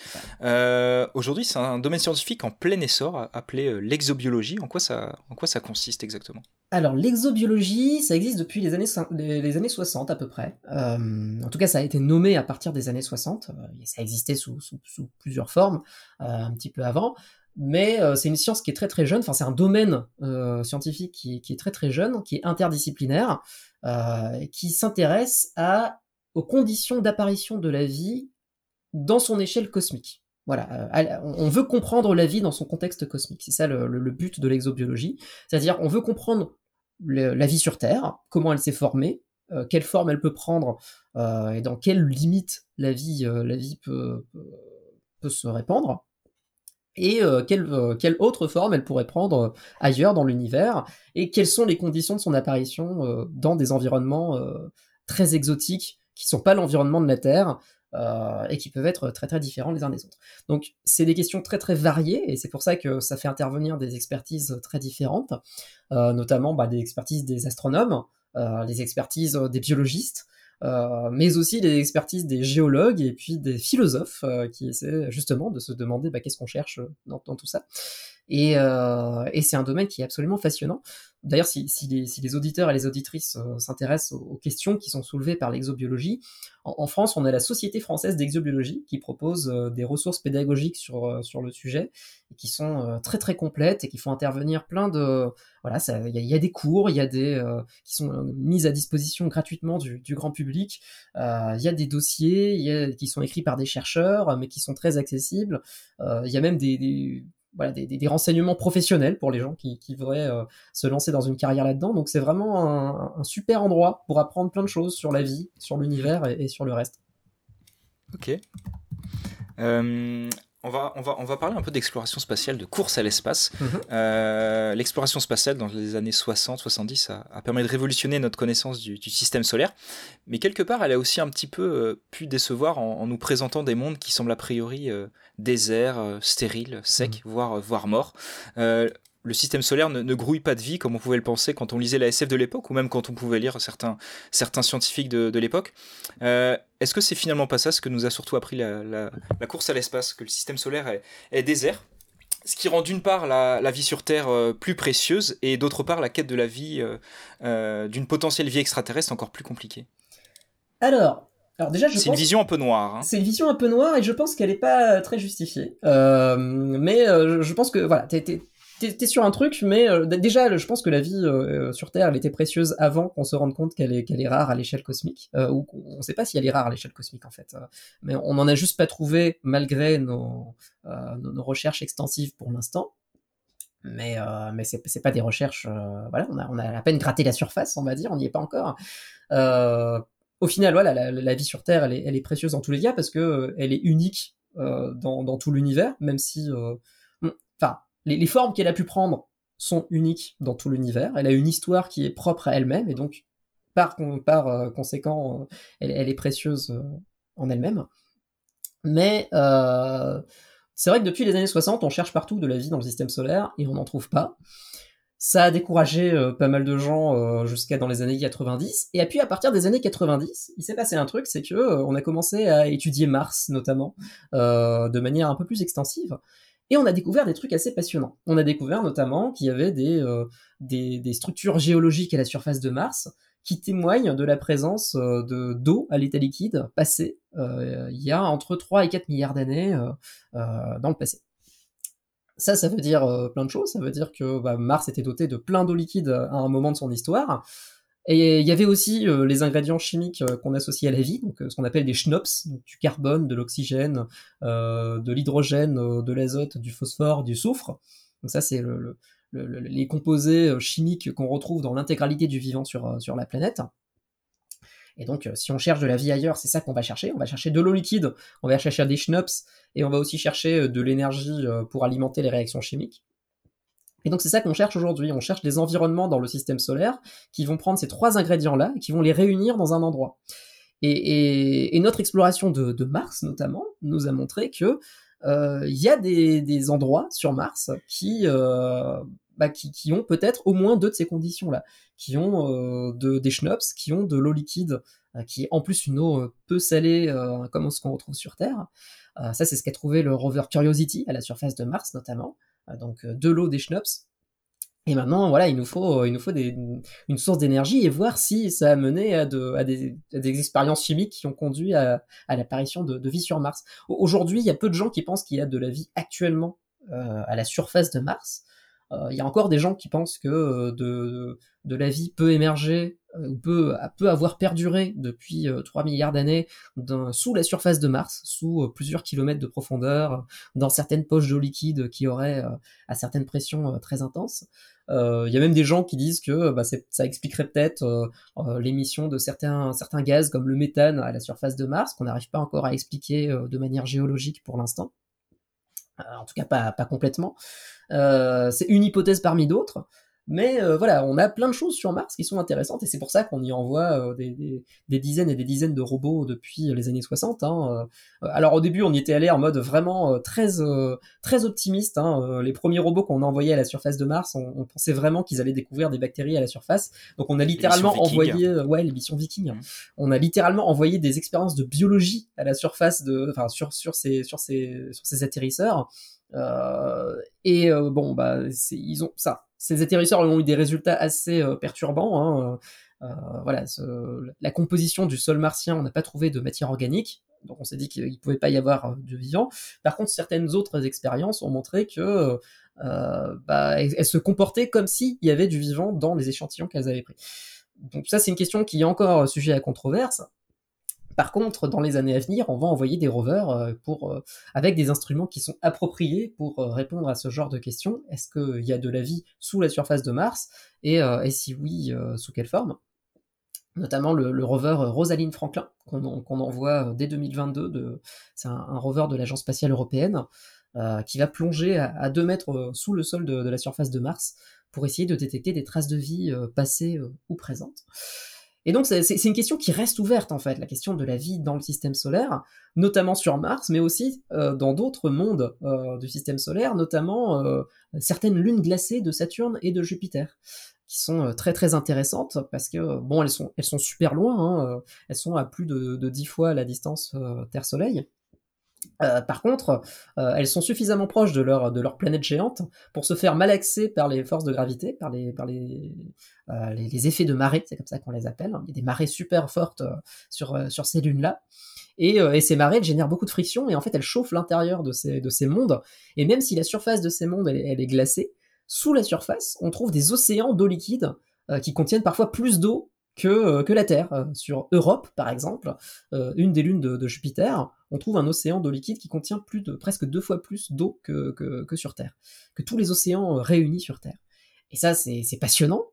Aujourd'hui, c'est un domaine scientifique en plein essor appelé l'exobiologie. En, quoi ça, en quoi ça consiste exactement? Alors, l'exobiologie, ça existe depuis les années, les, années 60 à peu près. en tout cas, ça a été nommé à partir des années 60. ça existait sous, plusieurs formes. Euh, un petit peu avant. Mais euh, c'est une science qui est très très jeune, enfin c'est un domaine euh, scientifique qui, est très très jeune, qui est interdisciplinaire, qui s'intéresse aux conditions d'apparition de la vie dans son échelle cosmique. Voilà, on veut comprendre la vie dans son contexte cosmique. C'est ça le, but de l'exobiologie. C'est-à-dire, on veut comprendre la vie sur Terre, comment elle s'est formée, quelle forme elle peut prendre et dans quelles limites la vie, vie peut, se répandre et euh, quelle, euh, quelle, autre forme elle pourrait prendre euh, ailleurs dans l'univers, et quelles sont les conditions de son apparition dans des environnements très exotiques qui sont pas l'environnement de la Terre, et qui peuvent être très très différents les uns des autres. Donc c'est des questions très très variées, et c'est pour ça que ça fait intervenir des expertises très différentes, notamment bah, des expertises des astronomes, les expertises des biologistes, euh, mais aussi les expertises des géologues et puis des philosophes euh, qui essaient justement de se demander bah, qu'est-ce qu'on cherche dans, tout ça. Et, et c'est un domaine qui est absolument fascinant. D'ailleurs, si, les, auditeurs et les auditrices euh, s'intéressent aux, questions qui sont soulevées par l'exobiologie, en, France, on a la Société française d'exobiologie qui propose euh, des ressources pédagogiques sur, euh, sur le sujet, et qui sont très très complètes et qui font intervenir plein de... Voilà, il y, a des cours, il y a des... qui sont mis à disposition gratuitement du, grand public, il y a des dossiers qui sont écrits par des chercheurs, mais qui sont très accessibles, il y a même des voilà, des, renseignements professionnels pour les gens qui, qui voudraient euh, se lancer dans une carrière là-dedans. Donc c'est vraiment un, super endroit pour apprendre plein de choses sur la vie, sur l'univers et, et, sur le reste. Ok. Euh, on va, on, va, on va parler un peu d'exploration spatiale, de course à l'espace. Mhm. Euh, l'exploration spatiale dans les années 60-70 a, permis de révolutionner notre connaissance du, système solaire, mais quelque part elle a aussi un petit peu euh, pu décevoir en, nous présentant des mondes qui semblent a priori euh, déserts, stériles, secs, mhm. voire, voire morts le système solaire ne, grouille pas de vie comme on pouvait le penser quand on lisait la SF de l'époque ou même quand on pouvait lire certains, certains scientifiques de, l'époque. Euh, est-ce que c'est finalement pas ça ce que nous a surtout appris la, course à l'espace, que le système solaire est, désert? Ce qui rend d'une part la, vie sur Terre euh, plus précieuse et d'autre part la quête de la vie, euh, d'une potentielle vie extraterrestre encore plus compliquée? Alors, alors déjà, c'est une vision un peu noire. Hein. C'est une vision un peu noire et je pense qu'elle n'est pas très justifiée. mais je pense que voilà, t'es, t'es sur un truc, mais euh, déjà, je pense que la vie euh, sur Terre, elle était précieuse avant qu'on se rende compte qu'elle est, rare à l'échelle cosmique, euh, ou on ne sait pas si elle est rare à l'échelle cosmique en fait. mais on n'en a juste pas trouvé malgré nos, recherches extensives pour l'instant. Mais, mais c'est, pas des recherches. voilà, on a, on a à peine gratté la surface, on va dire, on n'y est pas encore. au final, voilà, la, vie sur Terre, elle est, précieuse dans tous les cas parce que elle est unique dans, tout l'univers, même si, les, formes qu'elle a pu prendre sont uniques dans tout l'univers. Elle a une histoire qui est propre à elle-même et donc par, euh, conséquent, euh, elle, est précieuse euh, en elle-même. Mais c'est vrai que depuis les années 60, on cherche partout de la vie dans le système solaire et on n'en trouve pas. Ça a découragé pas mal de gens jusqu'à dans les années 90. Et puis à partir des années 90, il s'est passé un truc, c'est que on a commencé à étudier Mars notamment de manière un peu plus extensive. Et on a découvert des trucs assez passionnants. On a découvert notamment qu'il y avait des, euh, des, structures géologiques à la surface de Mars qui témoignent de la présence euh, de d'eau à l'état liquide passé euh, il y a entre 3 et 4 milliards d'années dans le passé. Ça, ça veut dire plein de choses. Ça veut dire que bah, Mars était doté de plein d'eau liquide à un moment de son histoire. Et il y avait aussi euh, les ingrédients chimiques euh, qu'on associe à la vie, donc euh, ce qu'on appelle des schnops, du carbone, de l'oxygène, de l'hydrogène, de l'azote, du phosphore, du soufre. Donc ça, c'est le, les composés chimiques qu'on retrouve dans l'intégralité du vivant sur, sur la planète. Et donc, si on cherche de la vie ailleurs, c'est ça qu'on va chercher. On va chercher de l'eau liquide, on va chercher des schnops, et on va aussi chercher de l'énergie pour alimenter les réactions chimiques. Et donc c'est ça qu'on cherche aujourd'hui. On cherche des environnements dans le système solaire qui vont prendre ces trois ingrédients-là et qui vont les réunir dans un endroit. Et, notre exploration de, Mars notamment nous a montré que euh, il y a des, endroits sur Mars qui, euh, bah, qui, ont peut-être au moins deux de ces conditions-là, qui ont euh, de, des schnops, qui ont de l'eau liquide, qui est en plus une eau peu salée comme ce qu'on retrouve sur Terre. ça c'est ce qu'a trouvé le rover Curiosity à la surface de Mars notamment. Euh, donc euh, de l'eau, des schnapps. Et maintenant, voilà, il nous faut, euh, il nous faut une source d'énergie et voir si ça a mené à, des, expériences chimiques qui ont conduit à, l'apparition de, vie sur Mars. Aujourd'hui, il y a peu de gens qui pensent qu'il y a de la vie actuellement à la surface de Mars. Il y a encore des gens qui pensent que de, de la vie peut émerger euh, ou peut, peut avoir perduré depuis 3 euh, milliards d'années sous la surface de Mars, sous euh, plusieurs kilomètres de profondeur, dans certaines poches d'eau liquide qui auraient à certaines pressions très intenses. Il y a même des gens qui disent que bah, ça expliquerait peut-être l'émission de certains gaz comme le méthane à la surface de Mars, qu'on n'arrive pas encore à expliquer de manière géologique pour l'instant. En tout cas, pas, pas complètement. c'est une hypothèse parmi d'autres. Mais euh, voilà, on a plein de choses sur Mars qui sont intéressantes et c'est pour ça qu'on y envoie euh, des, dizaines et des dizaines de robots depuis les années 60. Hein, euh. Alors au début, on y était allé en mode vraiment très très optimiste. Hein, les premiers robots qu'on a envoyés à la surface de Mars, on, pensait vraiment qu'ils allaient découvrir des bactéries à la surface. Donc on a littéralement envoyé, ouais, les missions Vikings. Mmh. On a littéralement envoyé des expériences de biologie à la surface de, enfin sur sur ces sur ces sur ces atterrisseurs. et bon, bah, ils ont ça ces atterrisseurs ont eu des résultats assez euh, perturbants. Hein, euh, euh, voilà, la composition du sol martien, on n'a pas trouvé de matière organique, donc on s'est dit qu'il ne pouvait pas y avoir de vivant. Par contre, certaines autres expériences ont montré que bah, elles, se comportaient comme s'il y avait du vivant dans les échantillons qu'elles avaient pris. Donc ça, c'est une question qui est encore sujet à controverse. Par contre, dans les années à venir, on va envoyer des rovers euh, euh, avec des instruments qui sont appropriés pour euh, répondre à ce genre de questions. Est-ce qu'il y a de la vie sous la surface de Mars? Et, si oui, sous quelle forme? Notamment le, rover Rosalind Franklin, qu'on envoie dès 2022. C'est un, rover de l'Agence spatiale européenne qui va plonger à, 2 mètres sous le sol de, de, la surface de Mars pour essayer de détecter des traces de vie passées ou présentes. Et donc c'est une question qui reste ouverte en fait, la question de la vie dans le système solaire, notamment sur Mars, mais aussi euh, dans d'autres mondes euh, du système solaire, notamment euh, certaines lunes glacées de Saturne et de Jupiter, qui sont très très intéressantes parce que bon elles sont elles sont super loin, hein, elles sont à plus de, de 10 fois la distance Terre-Soleil. Euh, par contre, euh, elles sont suffisamment proches de leur, de leur planète géante pour se faire malaxer par les forces de gravité, par les, par les, euh, les, effets de marée, c'est comme ça qu'on les appelle. Il y a des marées super fortes sur, sur ces lunes-là. Et, ces marées génèrent beaucoup de friction et en fait elles chauffent l'intérieur de ces, de ces mondes. Et même si la surface de ces mondes elle est glacée, sous la surface on trouve des océans d'eau liquide qui contiennent parfois plus d'eau que, euh, que la Terre. Euh, sur Europe, par exemple, euh, une des lunes de, Jupiter, on trouve un océan d'eau liquide qui contient plus de presque deux fois plus d'eau que, que, sur Terre, que tous les océans réunis sur Terre. Et ça, c'est passionnant.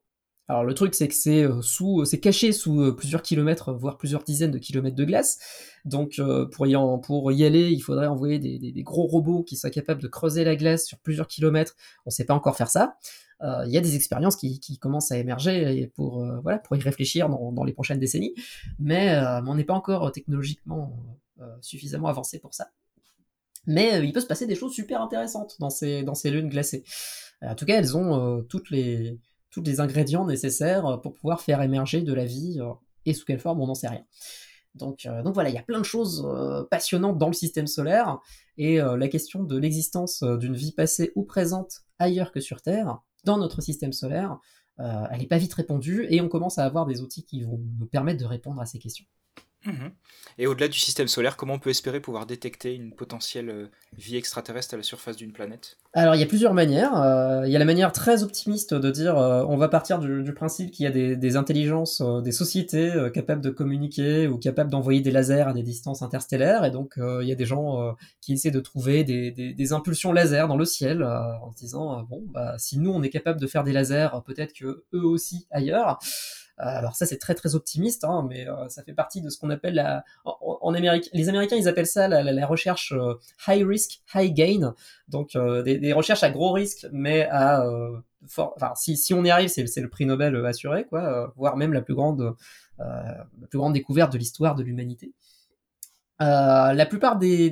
Alors le truc, c'est que c'est sous, c'est caché sous plusieurs kilomètres, voire plusieurs dizaines de kilomètres de glace. Donc pour, y pour y aller, il faudrait envoyer des, des, gros robots qui soient capables de creuser la glace sur plusieurs kilomètres. On ne sait pas encore faire ça. Euh, il y a des expériences qui, commencent à émerger pour, euh, voilà, pour y réfléchir dans, les prochaines décennies, mais, euh, on n'est pas encore technologiquement suffisamment avancé pour ça. Mais il peut se passer des choses super intéressantes dans ces, dans ces lunes glacées. En tout cas, elles ont toutes les, tous les ingrédients nécessaires pour pouvoir faire émerger de la vie, et sous quelle forme, on n'en sait rien. Donc, donc, voilà, il y a plein de choses passionnantes dans le système solaire, et la question de l'existence d'une vie passée ou présente ailleurs que sur Terre, dans notre système solaire, euh, elle n'est pas vite répondue et on commence à avoir des outils qui vont nous permettre de répondre à ces questions. Mhm. Et au-delà du système solaire, comment on peut espérer pouvoir détecter une potentielle euh, vie extraterrestre à la surface d'une planète? Alors il y a plusieurs manières. Euh, il y a la manière très optimiste de dire euh, on va partir du, principe qu'il y a des, intelligences, des sociétés capables de communiquer ou capables d'envoyer des lasers à des distances interstellaires. Et donc il y a des gens qui essaient de trouver des, impulsions laser dans le ciel en se disant bon bah si nous on est capable de faire des lasers, peut-être que eux aussi ailleurs. Euh, alors ça c'est très très optimiste, hein, mais euh, ça fait partie de ce qu'on appelle la, en, Amérique, les Américains ils appellent ça la, recherche euh, high risk high gain, donc des, recherches à gros risque, mais à enfin si, si on y arrive c'est le prix Nobel assuré quoi, voire même la plus grande la plus grande découverte de l'histoire de l'humanité. la plupart des,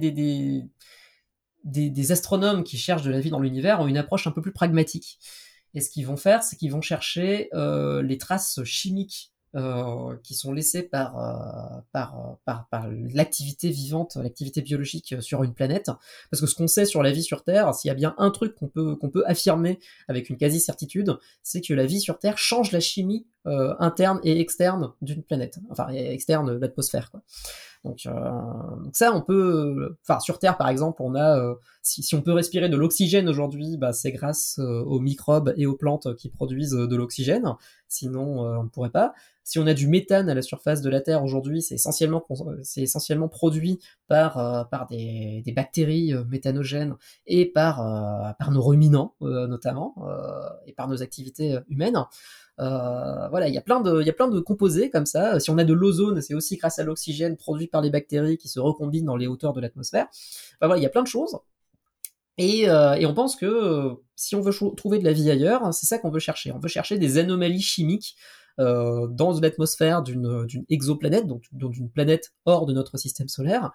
des, astronomes qui cherchent de la vie dans l'univers ont une approche un peu plus pragmatique. Et ce qu'ils vont faire, c'est qu'ils vont chercher euh, les traces chimiques euh, qui sont laissées par, euh, par, par, par l'activité vivante, l'activité biologique sur une planète. Parce que ce qu'on sait sur la vie sur Terre, s'il y a bien un truc qu'on peut, qu'on peut affirmer avec une quasi-certitude, c'est que la vie sur Terre change la chimie interne et externe d'une planète. Enfin, externe l'atmosphère, quoi. Donc, euh, donc, ça, on peut, enfin sur Terre par exemple, on a, euh, si, on peut respirer de l'oxygène aujourd'hui, bah, c'est grâce euh, aux microbes et aux plantes qui produisent de l'oxygène. Sinon, on ne pourrait pas. Si on a du méthane à la surface de la Terre aujourd'hui, c'est essentiellement, produit par, des, bactéries méthanogènes et par nos ruminants notamment, et par nos activités humaines. Euh, voilà, il y a plein de, il y a plein de composés comme ça. Si on a de l'ozone, c'est aussi grâce à l'oxygène produit par les bactéries qui se recombinent dans les hauteurs de l'atmosphère. Enfin, voilà, il y a plein de choses. Et, on pense que si on veut trouver de la vie ailleurs, c'est ça qu'on veut chercher. On veut chercher des anomalies chimiques dans l'atmosphère d'une exoplanète, donc, d'une planète hors de notre système solaire.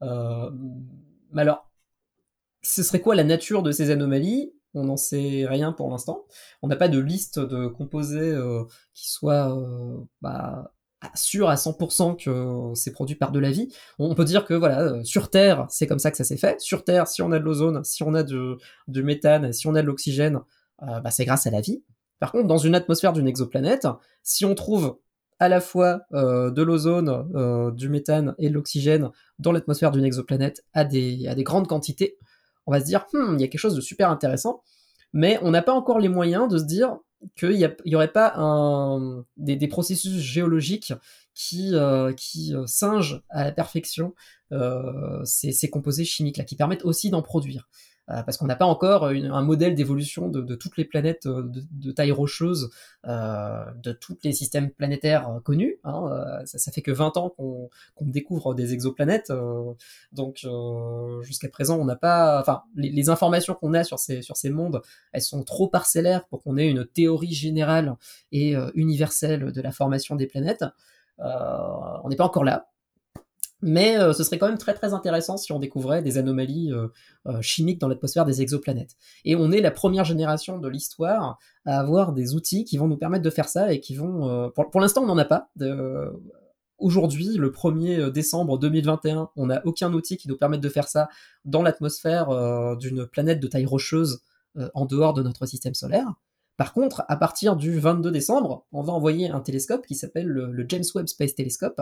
mais alors, ce serait quoi la nature de ces anomalies? On n'en sait rien pour l'instant. On n'a pas de liste de composés euh, qui soit euh, bah, à 100% que c'est produit par de la vie. On peut dire que voilà, euh, sur Terre, c'est comme ça que ça s'est fait. Sur Terre, si on a de l'ozone, si on a du méthane, si on a de l'oxygène, bah, c'est grâce à la vie. Par contre, dans une atmosphère d'une exoplanète, si on trouve à la fois de l'ozone, du méthane et de l'oxygène dans l'atmosphère d'une exoplanète à des grandes quantités, on va se dire, hmm, il y a quelque chose de super intéressant, mais on n'a pas encore les moyens de se dire qu'il n'y aurait pas des, processus géologiques qui, euh, euh, singent à la perfection euh, ces, composés chimiques là, qui permettent aussi d'en produire. Euh, parce qu'on n'a pas encore un modèle d'évolution de, toutes les planètes euh, de, taille rocheuse, euh, de tous les systèmes planétaires connus. Hein, ça, fait que 20 ans qu'on découvre des exoplanètes, donc jusqu'à présent on n'a pas, enfin les, informations qu'on a sur ces sur ces mondes, elles sont trop parcellaires pour qu'on ait une théorie générale et universelle de la formation des planètes. on n'est pas encore là. Mais euh, ce serait quand même très très intéressant si on découvrait des anomalies euh, euh, chimiques dans l'atmosphère des exoplanètes. Et on est la première génération de l'histoire à avoir des outils qui vont nous permettre de faire ça et qui vont... pour, l'instant, on n'en a pas. Aujourd'hui, le 1er décembre 2021, on n'a aucun outil qui nous permette de faire ça dans l'atmosphère d'une planète de taille rocheuse en dehors de notre système solaire. Par contre, à partir du 22 décembre, on va envoyer un télescope qui s'appelle le, James Webb Space Telescope,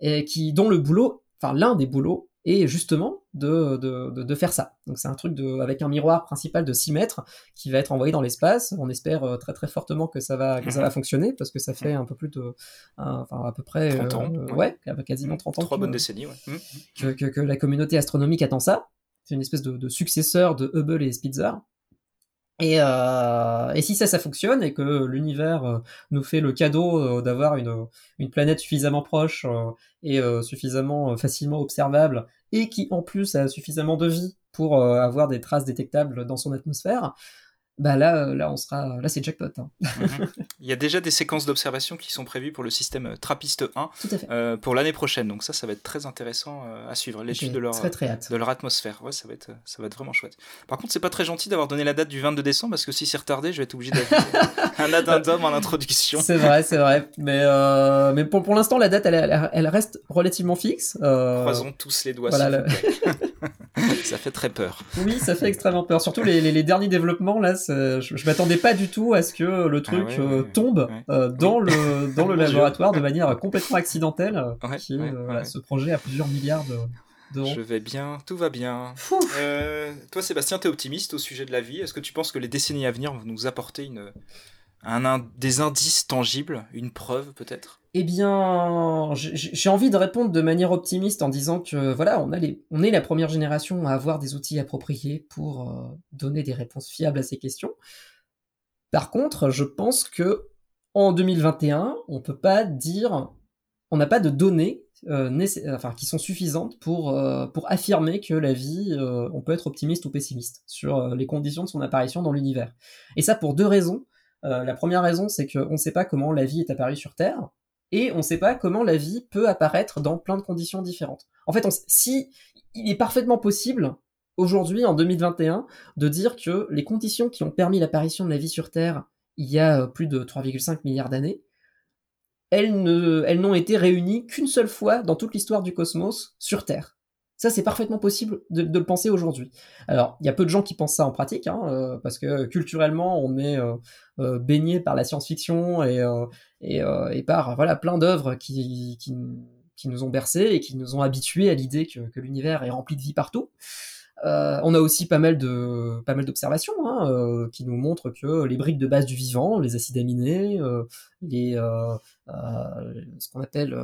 et qui, dont le boulot, enfin l'un des boulots, est justement de, de, de, faire ça. Donc c'est un truc de, avec un miroir principal de 6 mètres qui va être envoyé dans l'espace. On espère euh, très très fortement que ça va, que ça va fonctionner parce que ça fait un peu plus de, enfin à peu près 30 ans, euh, ouais. quasiment 30 ans. Trois bonnes décennies, ouais. Que, que, que, la communauté astronomique attend ça. C'est une espèce de, de successeur de Hubble et Spitzer. Et, euh, et, si ça, ça fonctionne et que l'univers euh, nous fait le cadeau euh, d'avoir une, une, planète suffisamment proche et suffisamment facilement observable et qui en plus a suffisamment de vie pour avoir des traces détectables dans son atmosphère, bah là, euh, là, on sera, là, c'est jackpot. Hein. Mhm. Il y a déjà des séquences d'observation qui sont prévues pour le système euh, Trappist 1 euh, pour l'année prochaine. Donc ça, ça va être très intéressant à suivre l'étude de leur de leur atmosphère. Ouais, ça va être, ça va être vraiment chouette. Par contre, c'est pas très gentil d'avoir donné la date du 22 décembre parce que si c'est retardé, je vais être obligé d'avoir un addendum en introduction. C'est vrai, c'est vrai. Mais mais pour, pour l'instant, la date, elle, elle, reste relativement fixe. Croisons tous les doigts. Voilà, ça fait très peur. Oui, ça fait extrêmement peur. Surtout les, les, les derniers développements là je, m'attendais pas du tout à ce que le truc ah euh, tombe euh, dans le dans le laboratoire de manière complètement accidentelle. Euh, qui, ce projet a plusieurs milliards d'euros. Je vais bien, tout va bien. toi, Sébastien, tu es optimiste au sujet de la vie. Est-ce que tu penses que les décennies à venir vont nous apporter une, un, des indices tangibles, une preuve peut-être? Eh bien, j'ai envie de répondre de manière optimiste en disant que voilà, on, est la première génération à avoir des outils appropriés pour euh, donner des réponses fiables à ces questions. Par contre, je pense que en 2021, on peut pas dire, on n'a pas de données euh, qui sont suffisantes pour, euh, pour affirmer que la vie, on peut être optimiste ou pessimiste sur les conditions de son apparition dans l'univers. Et ça pour deux raisons. La première raison, c'est qu'on ne sait pas comment la vie est apparue sur Terre, et on ne sait pas comment la vie peut apparaître dans plein de conditions différentes. En fait, si il est parfaitement possible aujourd'hui, en 2021, de dire que les conditions qui ont permis l'apparition de la vie sur Terre il y a plus de 3,5 milliards d'années, elles n'ont été réunies qu'une seule fois dans toute l'histoire du cosmos sur Terre. Ça, c'est parfaitement possible de, le penser aujourd'hui. Alors, il y a peu de gens qui pensent ça en pratique, hein, euh, parce que culturellement, on est euh, euh, baigné par la science-fiction et, et, par voilà plein d'œuvres qui, qui, nous ont bercés et qui nous ont habitués à l'idée que, l'univers est rempli de vie partout. on a aussi pas mal de pas mal d'observations hein, qui nous montrent que les briques de base du vivant, les acides aminés, les ce qu'on appelle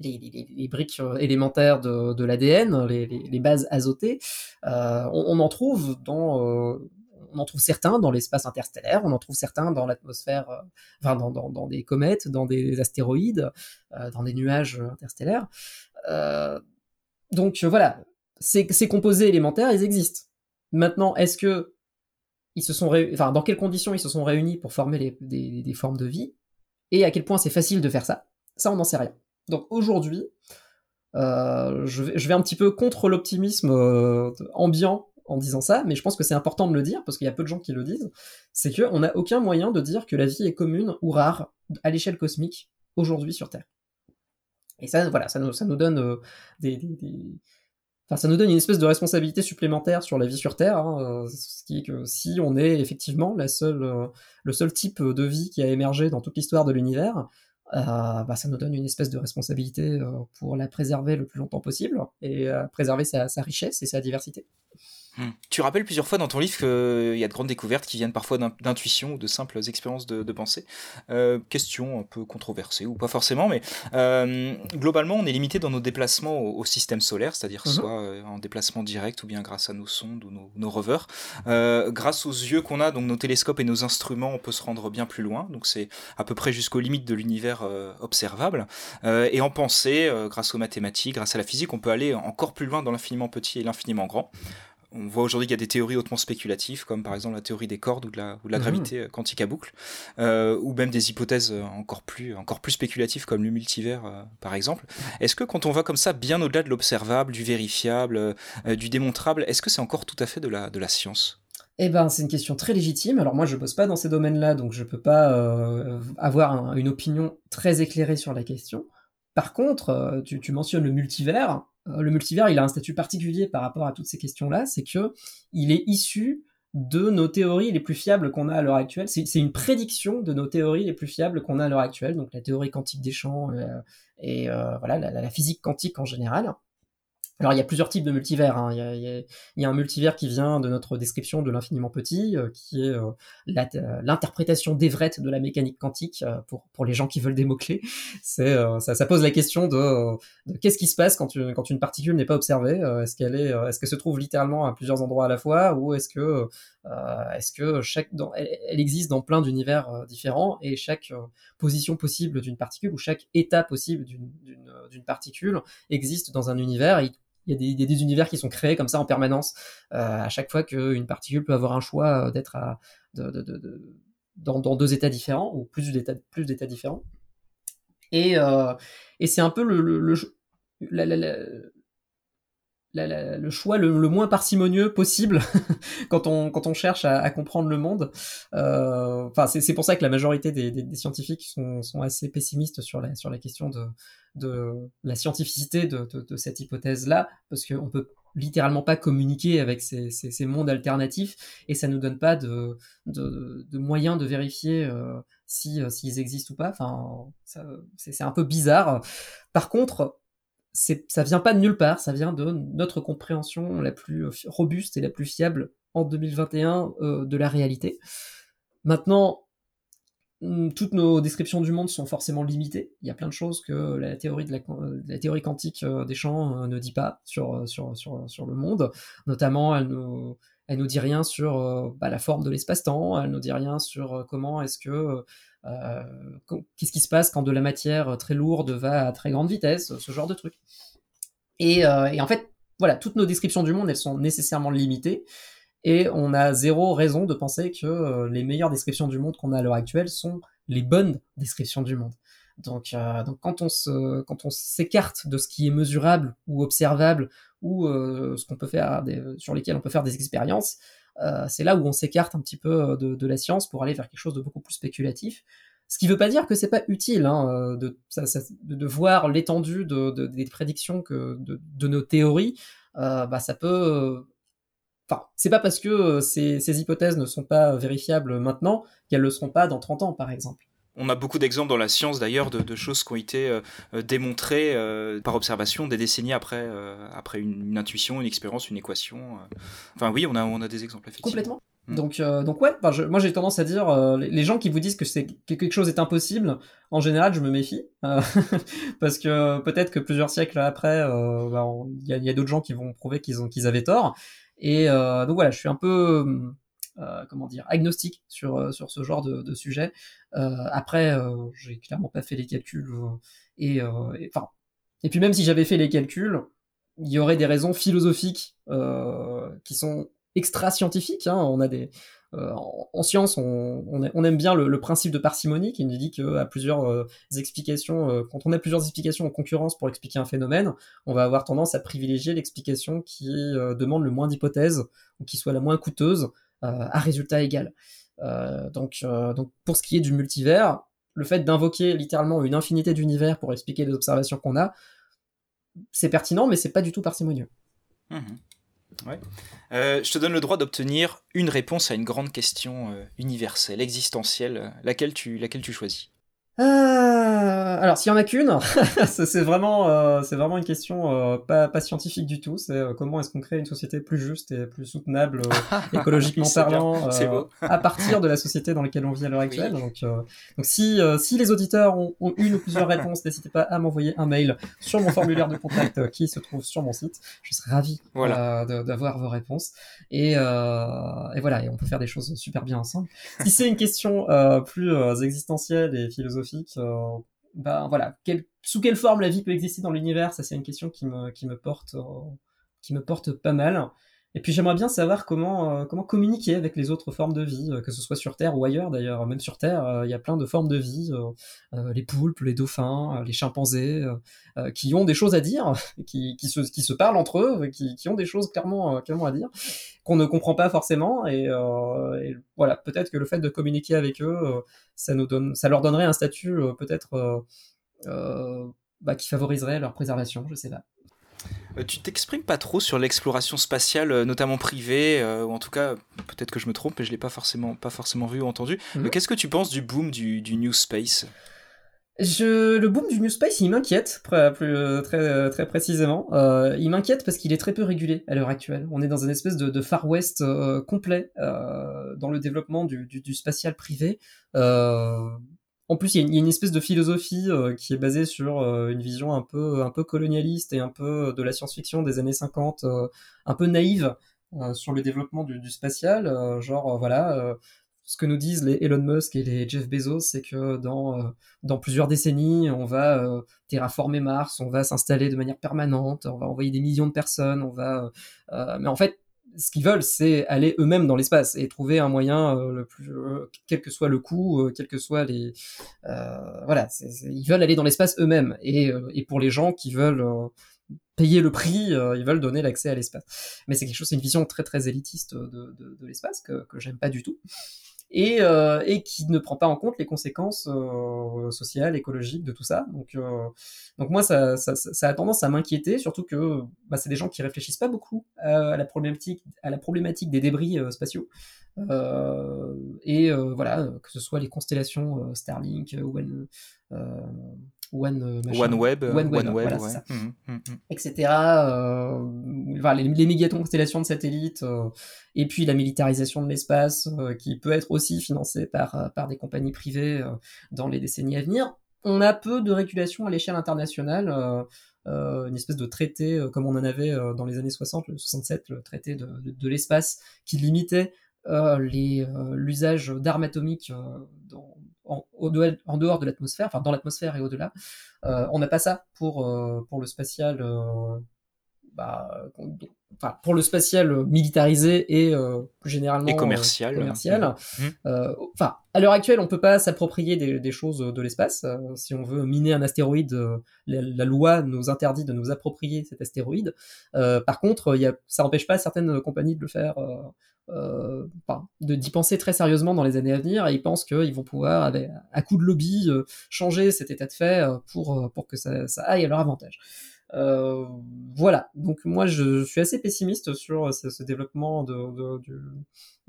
les, briques euh, élémentaires de, l'ADN, les, bases azotées, euh, on, en trouve dans, euh, on en trouve certains dans l'espace interstellaire, on en trouve certains dans l'atmosphère, enfin dans, des comètes, dans des astéroïdes, dans des nuages interstellaires. donc voilà, ces, ces, composés élémentaires, ils existent. Maintenant, est-ce que ils se sont enfin, dans quelles conditions ils se sont réunis pour former des, formes de vie et à quel point c'est facile de faire ça? Ça, on n'en sait rien. Donc aujourd'hui, euh, je, vais, un petit peu contre l'optimisme euh, ambiant en disant ça, mais je pense que c'est important de le dire parce qu'il y a peu de gens qui le disent. C'est qu'on n'a aucun moyen de dire que la vie est commune ou rare à l'échelle cosmique aujourd'hui sur Terre. Et ça, voilà, ça nous, donne euh, des, Enfin, ça nous donne une espèce de responsabilité supplémentaire sur la vie sur Terre, hein, ce qui est que si on est effectivement le seul type de vie qui a émergé dans toute l'histoire de l'univers, bah, ça nous donne une espèce de responsabilité euh, pour la préserver le plus longtemps possible et euh, préserver sa, richesse et sa diversité. Hmm. Tu rappelles plusieurs fois dans ton livre qu'il y a de grandes découvertes qui viennent parfois d'intuition ou de simples expériences de, pensée. Euh, question un peu controversée ou pas forcément, mais euh, globalement, on est limité dans nos déplacements au, système solaire, c'est-à-dire mhm. soit euh, en déplacement direct ou bien grâce à nos sondes ou nos, nos rovers. grâce aux yeux qu'on a, donc nos télescopes et nos instruments, on peut se rendre bien plus loin. Donc c'est à peu près jusqu'aux limites de l'univers observable. et en pensée, grâce aux mathématiques, grâce à la physique, on peut aller encore plus loin dans l'infiniment petit et l'infiniment grand on voit aujourd'hui qu'il y a des théories hautement spéculatives, comme par exemple la théorie des cordes ou de la, mhm. gravité euh, quantique à boucle, euh, ou même des hypothèses euh, encore plus, encore plus spéculatives comme le multivers, par exemple. Est-ce que quand on va comme ça, bien au-delà de l'observable, du vérifiable, du démontrable, est-ce que c'est encore tout à fait de la, de la science? Eh ben, c'est une question très légitime. Alors moi, je bosse pas dans ces domaines-là, donc je peux pas avoir une opinion très éclairée sur la question. Par contre, tu mentionnes le multivers. Euh, le multivers, il a un statut particulier par rapport à toutes ces questions-là, c'est que il est issu de nos théories les plus fiables qu'on a à l'heure actuelle. C'est une prédiction de nos théories les plus fiables qu'on a à l'heure actuelle, donc la théorie quantique des champs euh, et euh, voilà la, physique quantique en général. Alors il y a plusieurs types de multivers. Hein. Il, y a, un multivers qui vient de notre description de l'infiniment petit, euh, qui est euh, l'interprétation d'Everett de la mécanique quantique euh, pour, pour les gens qui veulent des mots-clés. C'est, ça, pose la question de, qu'est-ce qui se passe quand, une, quand une particule n'est pas observée. est-ce qu'elle est, est-ce se trouve littéralement à plusieurs endroits à la fois, ou est-ce que, est-ce que chaque, dans, elle, existe dans plein d'univers différents et chaque position possible d'une particule ou chaque état possible d'une, d'une, particule existe dans un univers. Et il y, a des, univers qui sont créés comme ça en permanence. Euh, à chaque fois qu'une particule peut avoir un choix euh, d'être dans, deux états différents ou plus d'états différents. Et, euh, c'est un peu le, le, le choix le, moins parcimonieux possible quand on quand on cherche à, comprendre le monde. Euh, enfin, c'est pour ça que la majorité des, scientifiques sont, sont, assez pessimistes sur la sur la question de de la scientificité de, cette hypothèse là, parce qu'on peut littéralement pas communiquer avec ces, mondes alternatifs et ça nous donne pas de, de, de moyens de vérifier euh, si euh, s'ils existent ou pas. Enfin, c'est un peu bizarre. Par contre, ça vient pas de nulle part, ça vient de notre compréhension la plus euh, robuste et la plus fiable en 2021 euh, de la réalité. Maintenant, hmm, toutes nos descriptions du monde sont forcément limitées. Il y a plein de choses que la théorie, la, théorie quantique euh, des champs ne dit pas sur, sur, sur, sur le monde. Notamment, elle nous, elle nous dit rien sur bah, la forme de l'espace-temps, elle nous dit rien sur comment est-ce que euh, qu'est-ce qui se passe quand de la matière très lourde va à très grande vitesse, ce genre de truc. Et, euh, en fait, voilà, toutes nos descriptions du monde, elles sont nécessairement limitées. Et on a zéro raison de penser que euh, les meilleures descriptions du monde qu'on a à l'heure actuelle sont les bonnes descriptions du monde. Donc, donc quand on s'écarte de ce qui est mesurable ou observable ou ce qu'on peut faire, sur lesquels on peut faire des expériences, euh, c'est là où on s'écarte un petit peu euh, de, la science pour aller vers quelque chose de beaucoup plus spéculatif. Ce qui ne veut pas dire que c'est pas utile hein, euh, de, de, voir l'étendue de, des prédictions que de, nos théories. bah, ça peut. Enfin, c'est pas parce que ces, ces, hypothèses ne sont pas vérifiables maintenant qu'elles le seront pas dans 30 ans, par exemple. On a beaucoup d'exemples dans la science d'ailleurs de, choses qui ont été euh, euh, démontrées euh, par observation des décennies après, après une, intuition, une expérience, une équation. Enfin oui, on a, on a des exemples effectivement. Complètement. Hmm. Donc, donc ouais, moi j'ai tendance à dire, les, gens qui vous disent que, c'est, quelque chose est impossible, en général je me méfie, parce que peut-être que plusieurs siècles après, bah, il y a, d'autres gens qui vont prouver qu'ils, ont, qu'ils avaient tort. Et donc voilà, je suis un peu euh, comment dire, agnostique sur, euh, sur ce genre de, de sujet. Euh, après, j'ai clairement pas fait les calculs et, et puis même si j'avais fait les calculs, il y aurait des raisons philosophiques qui sont extra scientifiques. Hein. On a des en, science, on, aime bien le, principe de parcimonie qui nous dit qu'à plusieurs explications, quand on a plusieurs explications en concurrence pour expliquer un phénomène, on va avoir tendance à privilégier l'explication qui demande le moins d'hypothèses ou qui soit la moins coûteuse à résultat égal. donc, donc, pour ce qui est du multivers, le fait d'invoquer littéralement une infinité d'univers pour expliquer les observations qu'on a, c'est pertinent, mais c'est pas du tout parcimonieux. Mmh. Euh, je te donne le droit d'obtenir une réponse à une grande question euh, universelle, existentielle, laquelle tu, laquelle tu choisis. Euh, alors, s'il y en a qu'une, c'est vraiment, euh, c'est vraiment une question euh, pas, pas, scientifique du tout. C'est comment est-ce qu'on crée une société plus juste et plus soutenable, écologiquement parlant, à partir de la société dans laquelle on vit à l'heure actuelle. Donc, donc, si, si les auditeurs ont, une ou plusieurs réponses, n'hésitez pas à m'envoyer un mail sur mon formulaire de contact qui se trouve sur mon site. Je serai ravi d'avoir vos réponses. Et, et, voilà, et on peut faire des choses super bien ensemble. Si c'est une question plus existentielle et philosophique euh, ben sous quelle forme la vie peut exister dans l'univers, ça c'est une question qui me, qui me porte, euh, qui me porte pas mal. Et puis j'aimerais bien savoir comment, euh, comment communiquer avec les autres formes de vie, que ce soit sur Terre ou ailleurs d'ailleurs. Même sur Terre, il y a plein de formes de vie, les poulpes, les dauphins, les chimpanzés, qui ont des choses à dire, qui, qui, se, qui se parlent entre eux, qui, qui ont des choses clairement, clairement à dire, qu'on ne comprend pas forcément. Et, et voilà, peut-être que le fait de communiquer avec eux, ça, nous donne, ça leur donnerait un statut peut-être bah, qui favoriserait leur préservation, je sais pas. Euh, tu t'exprimes pas trop sur l'exploration spatiale, euh, notamment privée, euh, ou en tout cas, peut-être que je me trompe et je l'ai pas forcément, pas forcément vu ou entendu. Mhm. Mais qu'est-ce que tu penses du boom du, New Space? Je, le boom du New Space, il m'inquiète, très, très, très précisément. il m'inquiète parce qu'il est très peu régulé à l'heure actuelle. On est dans une espèce de, Far West complet dans le développement du, du, du spatial privé. En plus, il y, a une espèce de philosophie euh, qui est basée sur euh, une vision un peu, un peu colonialiste et un peu de la science-fiction des années 50, euh, un peu naïve sur le développement du, spatial. genre, voilà, ce que nous disent les Elon Musk et les Jeff Bezos, c'est que dans, dans plusieurs décennies, on va terraformer Mars, on va s'installer de manière permanente, on va envoyer des millions de personnes, on va... mais en fait, ce qu'ils veulent, c'est aller eux-mêmes dans l'espace et trouver un moyen, euh, euh, quel que soit le coût, euh, quel que soit les, voilà, ils veulent aller dans l'espace eux-mêmes. Et, pour les gens qui veulent payer le prix, ils veulent donner l'accès à l'espace. Mais c'est quelque chose, c'est une vision très très élitiste de l'espace que, que j'aime pas du tout et, euh, et qui ne prend pas en compte les conséquences euh, sociales, écologiques de tout ça. Donc, euh, donc moi, ça, a tendance à m'inquiéter, surtout que bah, c'est des gens qui réfléchissent pas beaucoup à la problématique, à la problématique des débris spatiaux. et voilà, que ce soit les constellations Starlink, ou One, OneWeb, OneWeb, etc. les, les mégaconstellations de satellites, euh, et puis la militarisation de l'espace, euh, qui peut être aussi financée par, euh, par des compagnies privées dans les décennies à venir. On a peu de régulation à l'échelle internationale. une espèce de traité comme on en avait dans les années 60, le 67, le traité de, de, l'espace, qui limitait l'usage d'armes atomiques dans, en, en, dehors de l'atmosphère, enfin dans l'atmosphère et au-delà. Euh, on n'a pas ça pour, euh, pour le spatial. Euh, bah, enfin, pour le spatial militarisé et plus généralement et commercial. commercial. Mmh. enfin, à l'heure actuelle, on peut pas s'approprier des, des, choses de l'espace. si on veut miner un astéroïde, la, loi nous interdit de nous approprier cet astéroïde. par contre, y a, ça n'empêche pas certaines compagnies de le faire euh, de d'y penser très sérieusement dans les années à venir et ils pensent qu'ils vont pouvoir, à coup de lobby, euh, changer cet état de fait euh, pour, pour que ça, aille à leur avantage. Voilà, donc moi je, suis assez pessimiste sur ce, développement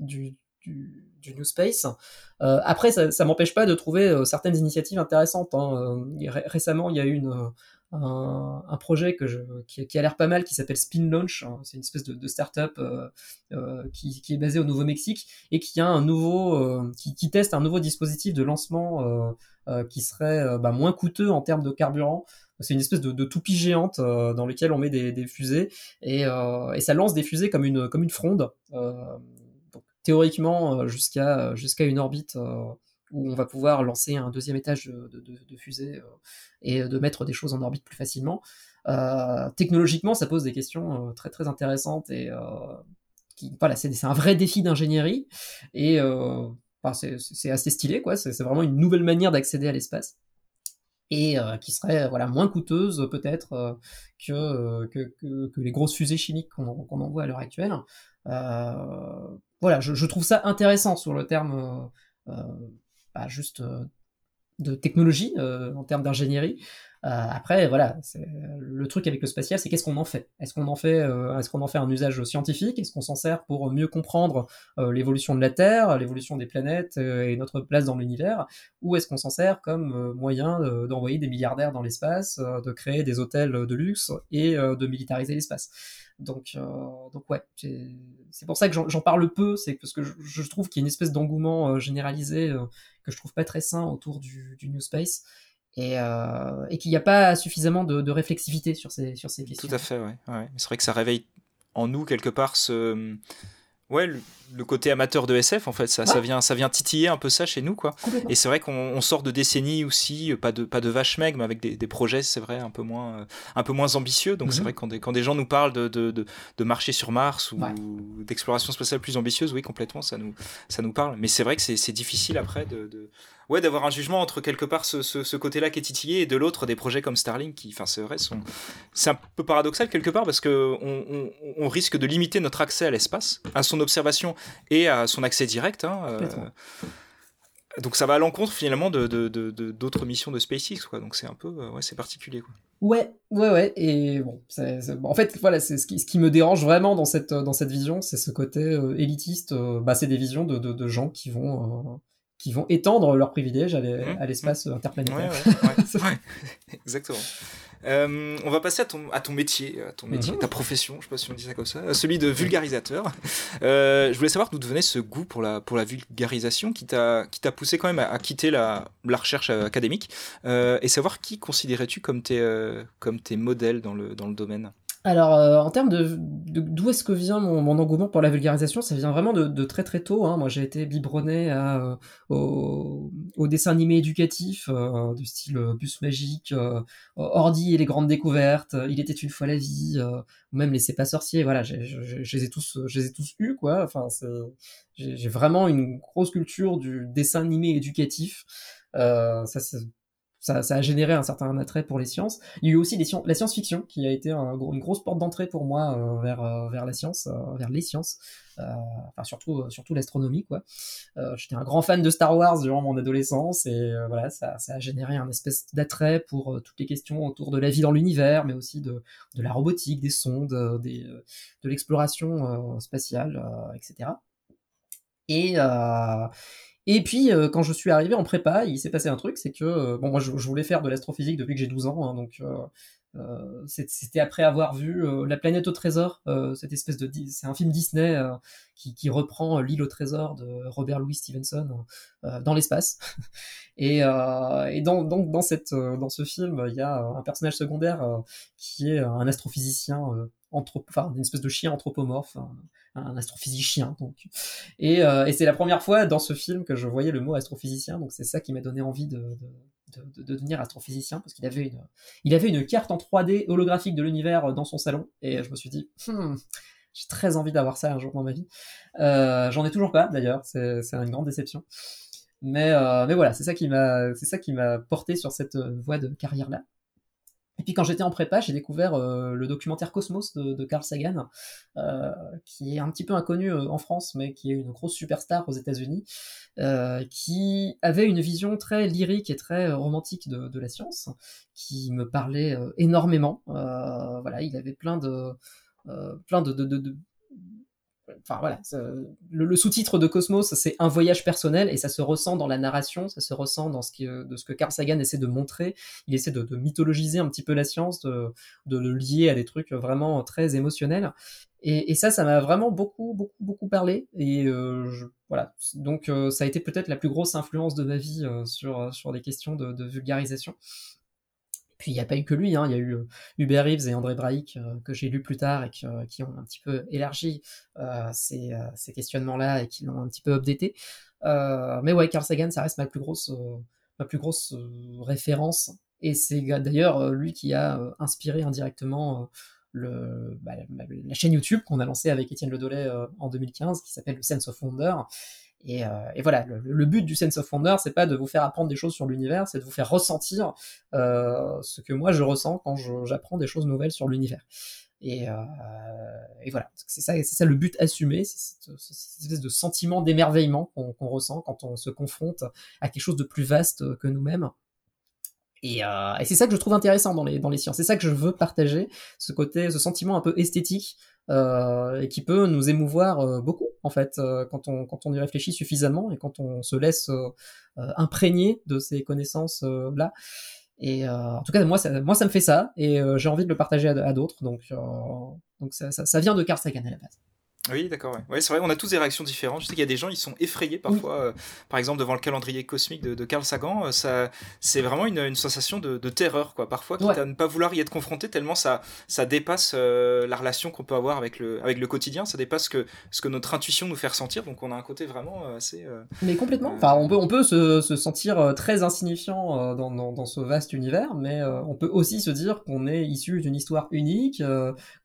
du, New Space. après, ça, ça m'empêche pas de trouver certaines initiatives intéressantes. Hein. récemment, il y a eu un, projet qui, a l'air pas mal, qui s'appelle Spin Launch. Hein. C'est une espèce de, de start-up euh, euh, qui, est basée au Nouveau-Mexique et qui a un nouveau, euh, qui, teste un nouveau dispositif de lancement qui serait bah, moins coûteux en termes de carburant. C'est une espèce de, de toupie géante dans lequel on met des, fusées et, et, ça lance des fusées comme une, comme une fronde. Donc, théoriquement jusqu'à une orbite où on va pouvoir lancer un deuxième étage de, fusée euh, et de mettre des choses en orbite plus facilement. Euh, technologiquement, ça pose des questions euh, très très intéressantes et voilà, c'est un vrai défi d'ingénierie et c'est assez stylé, quoi. C'est vraiment une nouvelle manière d'accéder à l'espace et qui serait voilà moins coûteuse peut-être que, que, que, les grosses fusées chimiques qu'on envoie à l'heure actuelle. voilà, je, je, trouve ça intéressant sur le terme bah, juste de technologie en termes d'ingénierie. Euh, après, voilà, le truc avec le spatial, c'est qu'est-ce qu'on en fait? Est-ce qu'on en fait, euh, est-ce qu'on en fait un usage scientifique? Est-ce qu'on s'en sert pour mieux comprendre euh, l'évolution de la Terre, l'évolution des planètes et notre place dans l'univers? Ou est-ce qu'on s'en sert comme moyen d'envoyer des milliardaires dans l'espace, de créer des hôtels de luxe et de militariser l'espace? Donc, donc ouais, c'est pour ça que j'en parle peu, c'est parce que je, trouve qu'il y a une espèce d'engouement généralisé que je trouve pas très sain autour du, du New Space et, euh, et qu'il n'y a pas suffisamment de, de, réflexivité sur ces, sur ces questions. Tout à fait, ouais. ouais. C'est vrai que ça réveille en nous quelque part ce, ouais, le, côté amateur de SF en fait, ça, ça, vient, ça vient titiller un peu ça chez nous quoi. Et c'est vrai qu'on sort de décennies aussi, pas de, pas de vache maigre, mais avec des, des projets, c'est vrai, un peu moins, un peu moins ambitieux. Donc c'est mhm. vrai que quand des, quand des gens nous parlent de, de, de, marcher sur Mars ou d'exploration spatiale plus ambitieuse, oui, complètement, ça nous, ça nous parle. Mais c'est vrai que c'est difficile après de ouais, d'avoir un jugement entre quelque part ce, ce, côté-là qui est titillé et de l'autre des projets comme Starlink qui, enfin, c'est vrai, sont, c'est un peu paradoxal quelque part parce que on, on, risque de limiter notre accès à l'espace, à son observation et à son accès direct. Hein, euh, donc ça va à l'encontre finalement de, de, de, d'autres missions de SpaceX, quoi. Donc c'est un peu, euh, ouais, c'est particulier, quoi. Ouais, ouais, ouais. Et bon, en fait, voilà, c'est ce qui, ce qui me dérange vraiment dans cette, dans cette vision, c'est ce côté euh, élitiste. bah, c'est des visions de, de, gens qui vont qui vont étendre leurs privilèges à mmh. l'espace interplanétaire. Exactement. Euh, on va passer à ton, à ton métier, à ton métier, mmh. ta profession, je sais pas si on dit ça comme ça, celui de vulgarisateur. Euh, je voulais savoir d'où venait ce goût pour la, pour la vulgarisation qui t'a poussé quand même à, quitter la, la, recherche académique euh, et savoir qui considérais-tu comme tes, comme tes modèles dans le, dans le domaine? Alors, euh, en termes de d'où est-ce que vient mon, mon, engouement pour la vulgarisation, ça vient vraiment de, de très très tôt. Hein. Moi, j'ai été biberonné à, euh, au, au, dessin animé éducatif euh, du style Bus Magique, Ordi et les grandes découvertes, Il était une fois la vie, même Les C'est pas sorciers. Voilà, je les ai tous, je les ai tous eus, quoi. Enfin, j'ai vraiment une grosse culture du dessin animé éducatif. ça, ça, a généré un certain attrait pour les sciences. Il y a eu aussi la science-fiction qui a été un, une grosse porte d'entrée pour moi euh, vers, euh, vers la science, euh, vers les sciences, enfin surtout, l'astronomie quoi. J'étais un grand fan de Star Wars durant mon adolescence et voilà, ça, a généré un espèce d'attrait pour toutes les questions autour de la vie dans l'univers, mais aussi de, la robotique, des sondes, des, de l'exploration spatiale, etc. Et, et puis, euh, quand je suis arrivé en prépa, il s'est passé un truc, c'est que, euh, bon, moi, je, voulais faire de l'astrophysique depuis que j'ai 12 ans, hein, donc euh, c'était après avoir vu La planète au trésor, cette espèce de... C'est un film Disney qui, reprend L'île au trésor de Robert Louis Stevenson dans l'espace. et, et donc, dans, cette, dans ce film, il y a un personnage secondaire qui est un astrophysicien enfin une espèce de chien anthropomorphe, un, astrophysicien donc. Et, euh, et c'est la première fois dans ce film que je voyais le mot astrophysicien, donc c'est ça qui m'a donné envie de, de, de, de, devenir astrophysicien parce qu'il avait une, carte en 3D holographique de l'univers dans son salon et je me suis dit, hmm, j'ai très envie d'avoir ça un jour dans ma vie. Euh, J'en ai toujours pas d'ailleurs, c'est une grande déception. Mais, euh, mais voilà, c'est ça qui m'a, porté sur cette voie de carrière là. Et puis quand j'étais en prépa, j'ai découvert euh, le documentaire Cosmos de, Carl Sagan, euh, qui est un petit peu inconnu euh, en France, mais qui est une grosse superstar aux États-Unis, qui avait une vision très lyrique et très romantique de, la science, qui me parlait énormément. voilà, il avait plein de plein de, enfin voilà, le, sous-titre de Cosmos, c'est un voyage personnel et ça se ressent dans la narration, ça se ressent dans ce qui, de ce que Carl Sagan essaie de montrer. Il essaie de, mythologiser un petit peu la science, de, le lier à des trucs vraiment très émotionnels. Et, ça, ça m'a vraiment beaucoup, beaucoup, beaucoup parlé. Et euh, voilà, donc euh, ça a été peut-être la plus grosse influence de ma vie euh, sur sur des questions de vulgarisation. Puis il n'y a pas eu que lui, hein. il y a eu euh, Hubert Reeves et André Braic euh, que j'ai lu plus tard et qui ont un petit peu élargi euh, ces, questionnements-là et qui l'ont un petit peu updaté. mais ouais, Carl Sagan, ça reste ma plus grosse, ma plus grosse référence. Et c'est d'ailleurs lui qui a inspiré indirectement bah, la chaîne YouTube qu'on a lancée avec Étienne Ledollet en 2015, qui s'appelle le Sense of Wonder. Et, et voilà, le, but du Sense of Wonder, c'est pas de vous faire apprendre des choses sur l'univers, c'est de vous faire ressentir ce que moi je ressens quand j'apprends des choses nouvelles sur l'univers. Et, euh, et, voilà, c'est ça, ça le but assumé, c'est cette, espèce de sentiment d'émerveillement qu'on ressent quand on se confronte à quelque chose de plus vaste que nous-mêmes. Et, euh, et c'est ça que je trouve intéressant dans les sciences. C'est ça que je veux partager, ce côté, ce sentiment un peu esthétique euh, et qui peut nous émouvoir euh, beaucoup en fait euh, quand on quand on y réfléchit suffisamment et quand on se laisse euh, imprégner de ces connaissances là. Et en tout cas, moi, ça, moi, ça me fait ça, et j'ai envie de le partager à, d'autres. Donc, donc ça, ça, ça, vient de Carl à la base. Oui, d'accord. Ouais. ouais c'est vrai, on a tous des réactions différentes. Je sais qu'il y a des gens, ils sont effrayés parfois, euh, par exemple, devant le calendrier cosmique de, de Carl Sagan. Euh, ça, c'est vraiment une, une sensation de, de, terreur, quoi. Parfois, quitte à ne pas vouloir y être confronté, tellement ça, ça dépasse euh, la relation qu'on peut avoir avec le, avec le quotidien. Ça dépasse que, ce que notre intuition nous fait ressentir. Donc, on a un côté vraiment assez. mais complètement. Enfin, on peut, on peut se, se sentir très insignifiant dans, dans, dans, ce vaste univers, mais on peut aussi se dire qu'on est issu d'une histoire unique,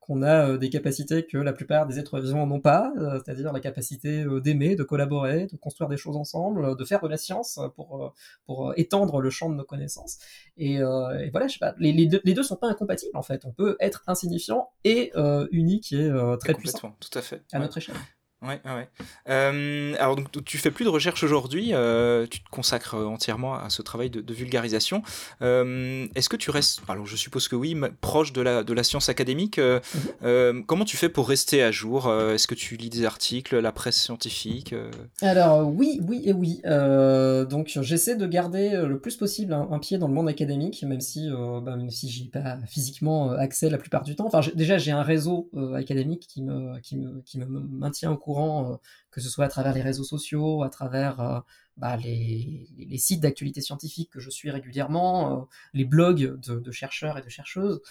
qu'on a euh, des capacités que la plupart des êtres vivants n'ont pas, euh, c'est-à-dire la capacité euh, d'aimer, de collaborer, de construire des choses ensemble, de faire de la science pour, pour étendre le champ de nos connaissances. Et, et voilà, je sais pas, les, les, deux, les deux sont pas incompatibles en fait. On peut être insignifiant et unique et très puissant. Tout à fait. À notre échelle. Ouais, ouais. Euh, alors donc tu fais plus de recherche aujourd'hui, euh, tu te consacres entièrement à ce travail de, de vulgarisation. Euh, Est-ce que tu restes, alors je suppose que oui, proche de la de la science académique. Euh, mm -hmm. comment tu fais pour rester à jour Est-ce que tu lis des articles, la presse scientifique Alors oui, oui et oui. donc j'essaie de garder le plus possible un, un, pied dans le monde académique, même si bah, même si j'y ai pas physiquement accès la plupart du temps. Enfin déjà j'ai un réseau académique qui me qui me qui me maintient au courant euh, que ce soit à travers les réseaux sociaux, à travers euh, bah, les, sites d'actualité scientifique que je suis régulièrement, euh, les blogs de, chercheurs et de chercheuses,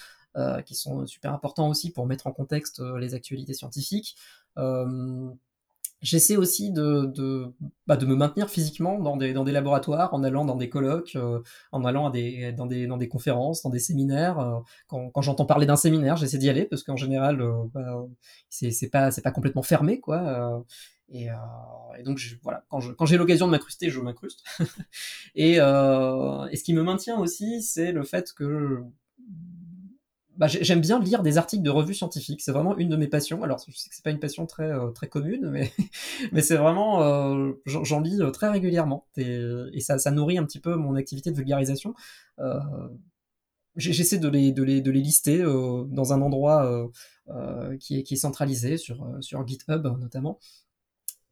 qui sont super importants aussi pour mettre en contexte les actualités scientifiques. J'essaie aussi de, de, bah, de me maintenir physiquement dans des, dans des laboratoires, en allant dans des colloques, euh, en allant à des, dans, des, dans des conférences, dans des séminaires. Euh, quand, quand j'entends parler d'un séminaire, j'essaie d'y aller parce qu'en général, euh, bah, c'est pas, pas complètement fermé. quoi. Et, et, donc je, voilà, quand j'ai quand l'occasion de m'incruster, je m'incruste. et, et ce qui me maintient aussi, c'est le fait que bah, j'aime bien lire des articles de revues scientifiques. C'est vraiment une de mes passions. Alors, je sais que c'est pas une passion très euh, très commune, mais mais c'est vraiment euh, j'en lis euh, très régulièrement et, ça, nourrit un petit peu mon activité de vulgarisation. J'essaie de les, de, les, de les lister dans un endroit qui, est, qui est centralisé sur, sur GitHub notamment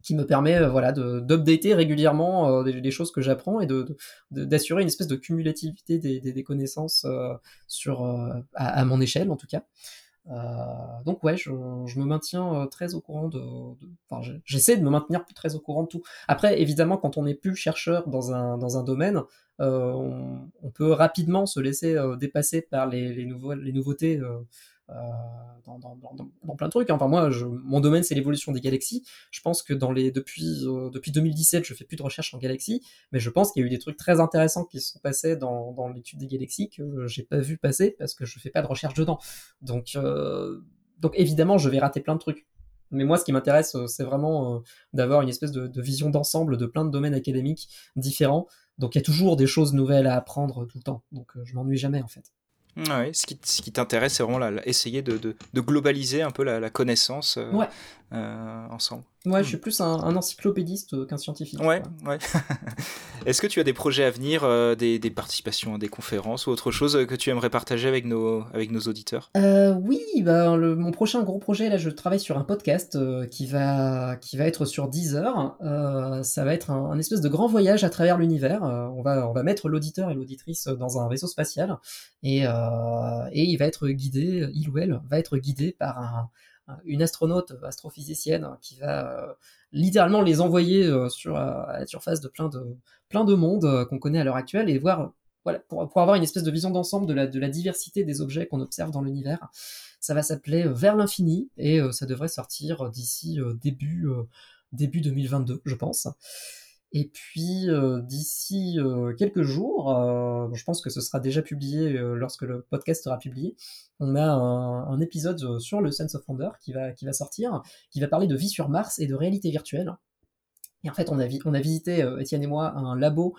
qui me permet euh, voilà d'updater régulièrement euh, des, choses que j'apprends et de d'assurer une espèce de cumulativité des, des, connaissances euh, sur à, mon échelle en tout cas. Donc ouais, je, je, me maintiens très au courant de, enfin j'essaie de me maintenir très au courant de tout. Après évidemment quand on n'est plus chercheur dans un dans un domaine, on, peut rapidement se laisser dépasser par les, les, les nouveautés dans, dans, plein de trucs. Hein. Enfin, moi, mon domaine, c'est l'évolution des galaxies. Je pense que depuis, euh, depuis 2017, je fais plus de recherche en galaxies, mais je pense qu'il y a eu des trucs très intéressants qui se sont passés dans, l'étude des galaxies que j'ai pas vu passer parce que je fais pas de recherche dedans. Donc, euh, évidemment, je vais rater plein de trucs. Mais moi, ce qui m'intéresse, euh, c'est vraiment d'avoir une espèce de, de vision d'ensemble de plein de domaines académiques différents. Donc, il y a toujours des choses nouvelles à apprendre tout le temps. Donc, je m'ennuie jamais, en fait. Ouais, ce qui, ce qui t'intéresse, c'est vraiment la, essayer de, de, de, globaliser un peu la, la connaissance euh, ouais. euh, ensemble. Ouais, je suis plus un, un encyclopédiste qu'un scientifique. Ouais, ouais. Est-ce que tu as des projets à venir, euh, des, des, participations à des conférences ou autre chose que tu aimerais partager avec nos, avec nos auditeurs? Euh, Oui, bah, le, mon prochain gros projet, là, je travaille sur un podcast euh, qui, va, qui va être sur 10 heures. Euh, ça va être un, un, espèce de grand voyage à travers l'univers. Euh, on, va, on va mettre l'auditeur et l'auditrice dans un vaisseau spatial et, et il va être guidé, il ou elle va être guidé par un une astronaute astrophysicienne qui va euh, littéralement les envoyer euh, sur euh, à la surface de plein de plein de mondes qu'on connaît à l'heure actuelle et voir voilà pour, pour avoir une espèce de vision d'ensemble de la de la diversité des objets qu'on observe dans l'univers. Ça va s'appeler Vers l'infini et ça devrait sortir d'ici début début 2022, je pense. Et puis d'ici quelques jours, je pense que ce sera déjà publié lorsque le podcast sera publié, on a un, épisode sur le Sense of Wonder qui va, qui va sortir, qui va parler de vie sur Mars et de réalité virtuelle. Et en fait, on a, visité, Étienne et moi, un labo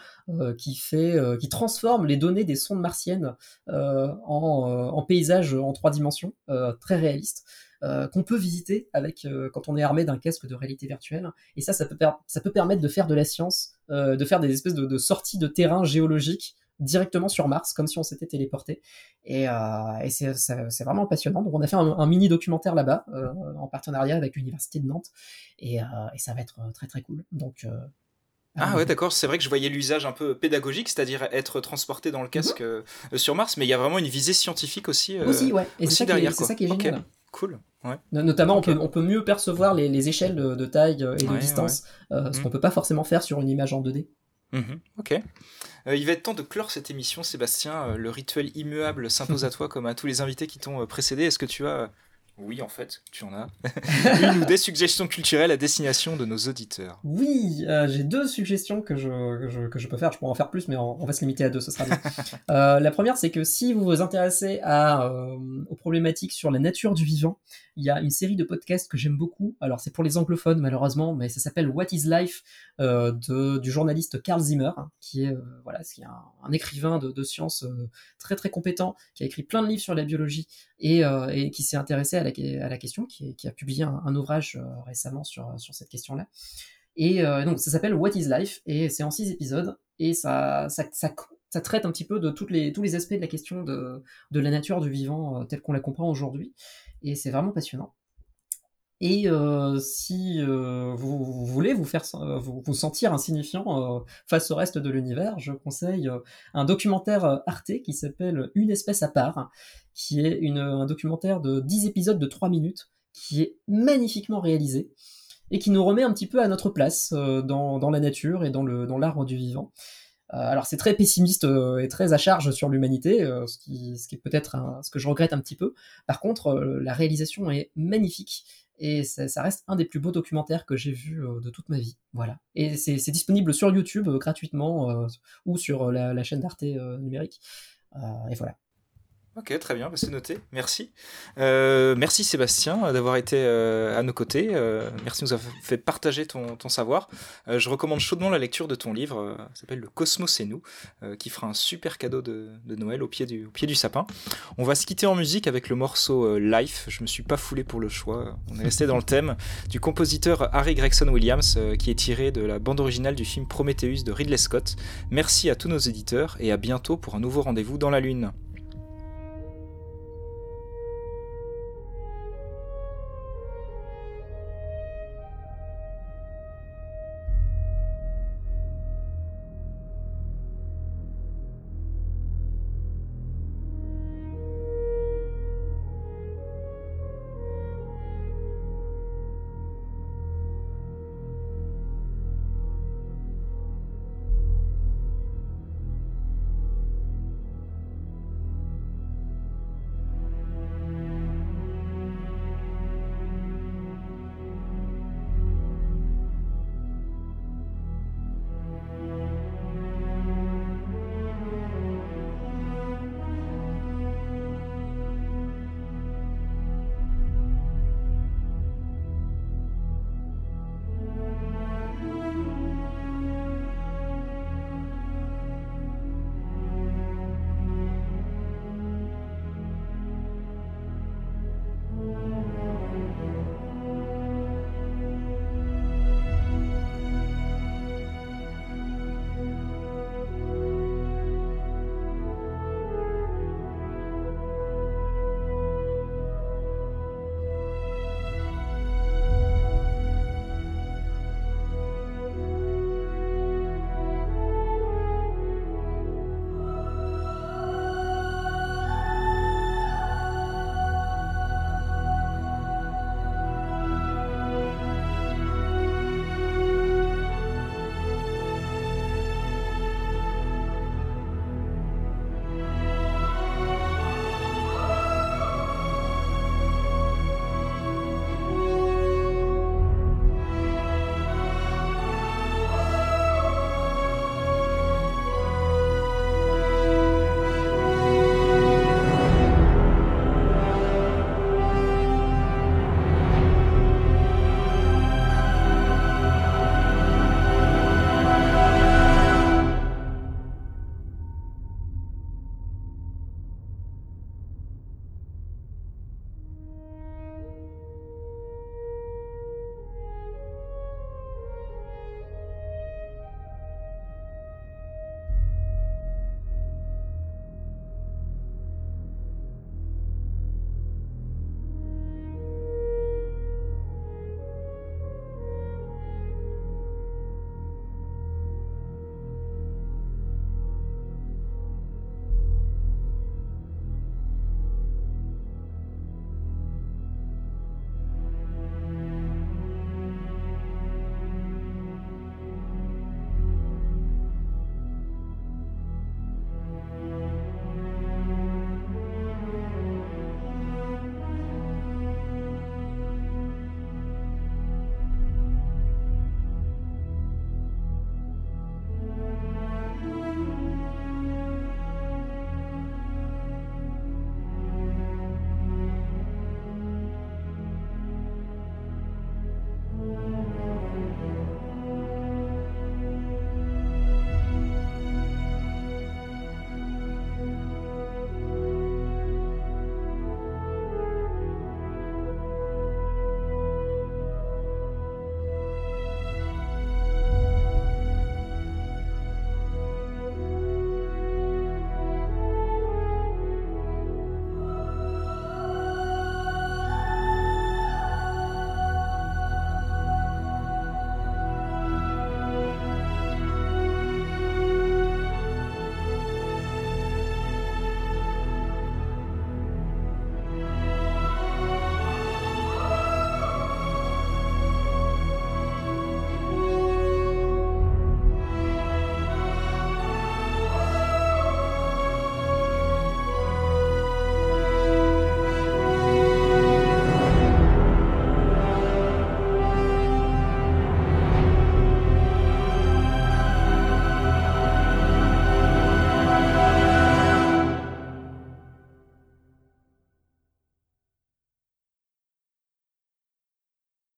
qui, fait, qui transforme les données des sondes martiennes en, en paysage en trois dimensions, très réaliste. Euh, qu'on peut visiter avec euh, quand on est armé d'un casque de réalité virtuelle. Et ça, ça peut, ça peut permettre de faire de la science, euh, de faire des espèces de, sorties de terrain géologique directement sur Mars, comme si on s'était téléporté. Et, c'est vraiment passionnant. Donc on a fait un, mini documentaire là-bas, en partenariat avec l'Université de Nantes. Et, ça va être très très cool. Donc ah ouais, d'accord, c'est vrai que je voyais l'usage un peu pédagogique, c'est-à-dire être transporté dans le casque mhm. sur Mars, mais il y a vraiment une visée scientifique aussi. aussi, ouais, et c'est ça, ça, qui est génial. Cool. Notamment, on, peut, on, peut, mieux percevoir les, échelles de, taille et de distance, euh, ce mm. qu'on peut pas forcément faire sur une image en 2D. Mm-hmm. Ok. Euh, il va être temps de clore cette émission, Sébastien. Euh, le rituel immuable s'impose à toi comme à tous les invités qui t'ont précédé. Est-ce que tu as oui, en fait, tu en as. Une ou des suggestions culturelles à destination de nos auditeurs. Oui, euh, j'ai deux suggestions que je, que je, peux faire. Je pourrais en faire plus, mais on, va se limiter à deux, ce sera bien. Euh, la première, c'est que si vous vous intéressez à, euh, aux problématiques sur la nature du vivant, il y a une série de podcasts que j'aime beaucoup. Alors, c'est pour les anglophones, malheureusement, mais ça s'appelle What is Life de, du journaliste Carl Zimmer, qui est, voilà, qui est un, écrivain de, de sciences très très compétent, qui a écrit plein de livres sur la biologie et, et qui s'est intéressé à la à la question, qui, a publié un, ouvrage euh, récemment sur, sur cette question-là. Et euh, donc ça s'appelle What is Life? Et c'est en six épisodes et ça, traite un petit peu de tous les aspects de la question de, la nature du vivant euh, tel qu'on la comprend aujourd'hui et c'est vraiment passionnant. Et euh, si euh, vous, voulez vous faire vous, vous sentir insignifiant euh, face au reste de l'univers, je conseille un documentaire Arte qui s'appelle Une espèce à part, qui est une, un documentaire de 10 épisodes de 3 minutes, qui est magnifiquement réalisé et qui nous remet un petit peu à notre place dans, dans la nature et dans le dans l'arbre du vivant. alors c'est très pessimiste et très à charge sur l'humanité, ce qui, ce qui est peut-être ce que je regrette un petit peu. Par contre, la réalisation est magnifique et ça, reste un des plus beaux documentaires que j'ai vu euh, de toute ma vie. Voilà. Et c'est disponible sur YouTube euh, gratuitement euh, ou sur la, la chaîne d'Arte numérique. et voilà. Ok, très bien, bah, c'est noté. Merci. Euh, merci Sébastien d'avoir été euh, à nos côtés. Euh, merci de nous avoir fait partager ton, savoir. je recommande chaudement la lecture de ton livre, qui s'appelle Le Cosmos et nous, qui fera un super cadeau de, Noël au pied, du, sapin. On va se quitter en musique avec le morceau Life. Je me suis pas foulé pour le choix. On est resté dans le thème du compositeur Harry Gregson Williams, qui est tiré de la bande originale du film Prometheus de Ridley Scott. Merci à tous nos éditeurs et à bientôt pour un nouveau rendez-vous dans la Lune.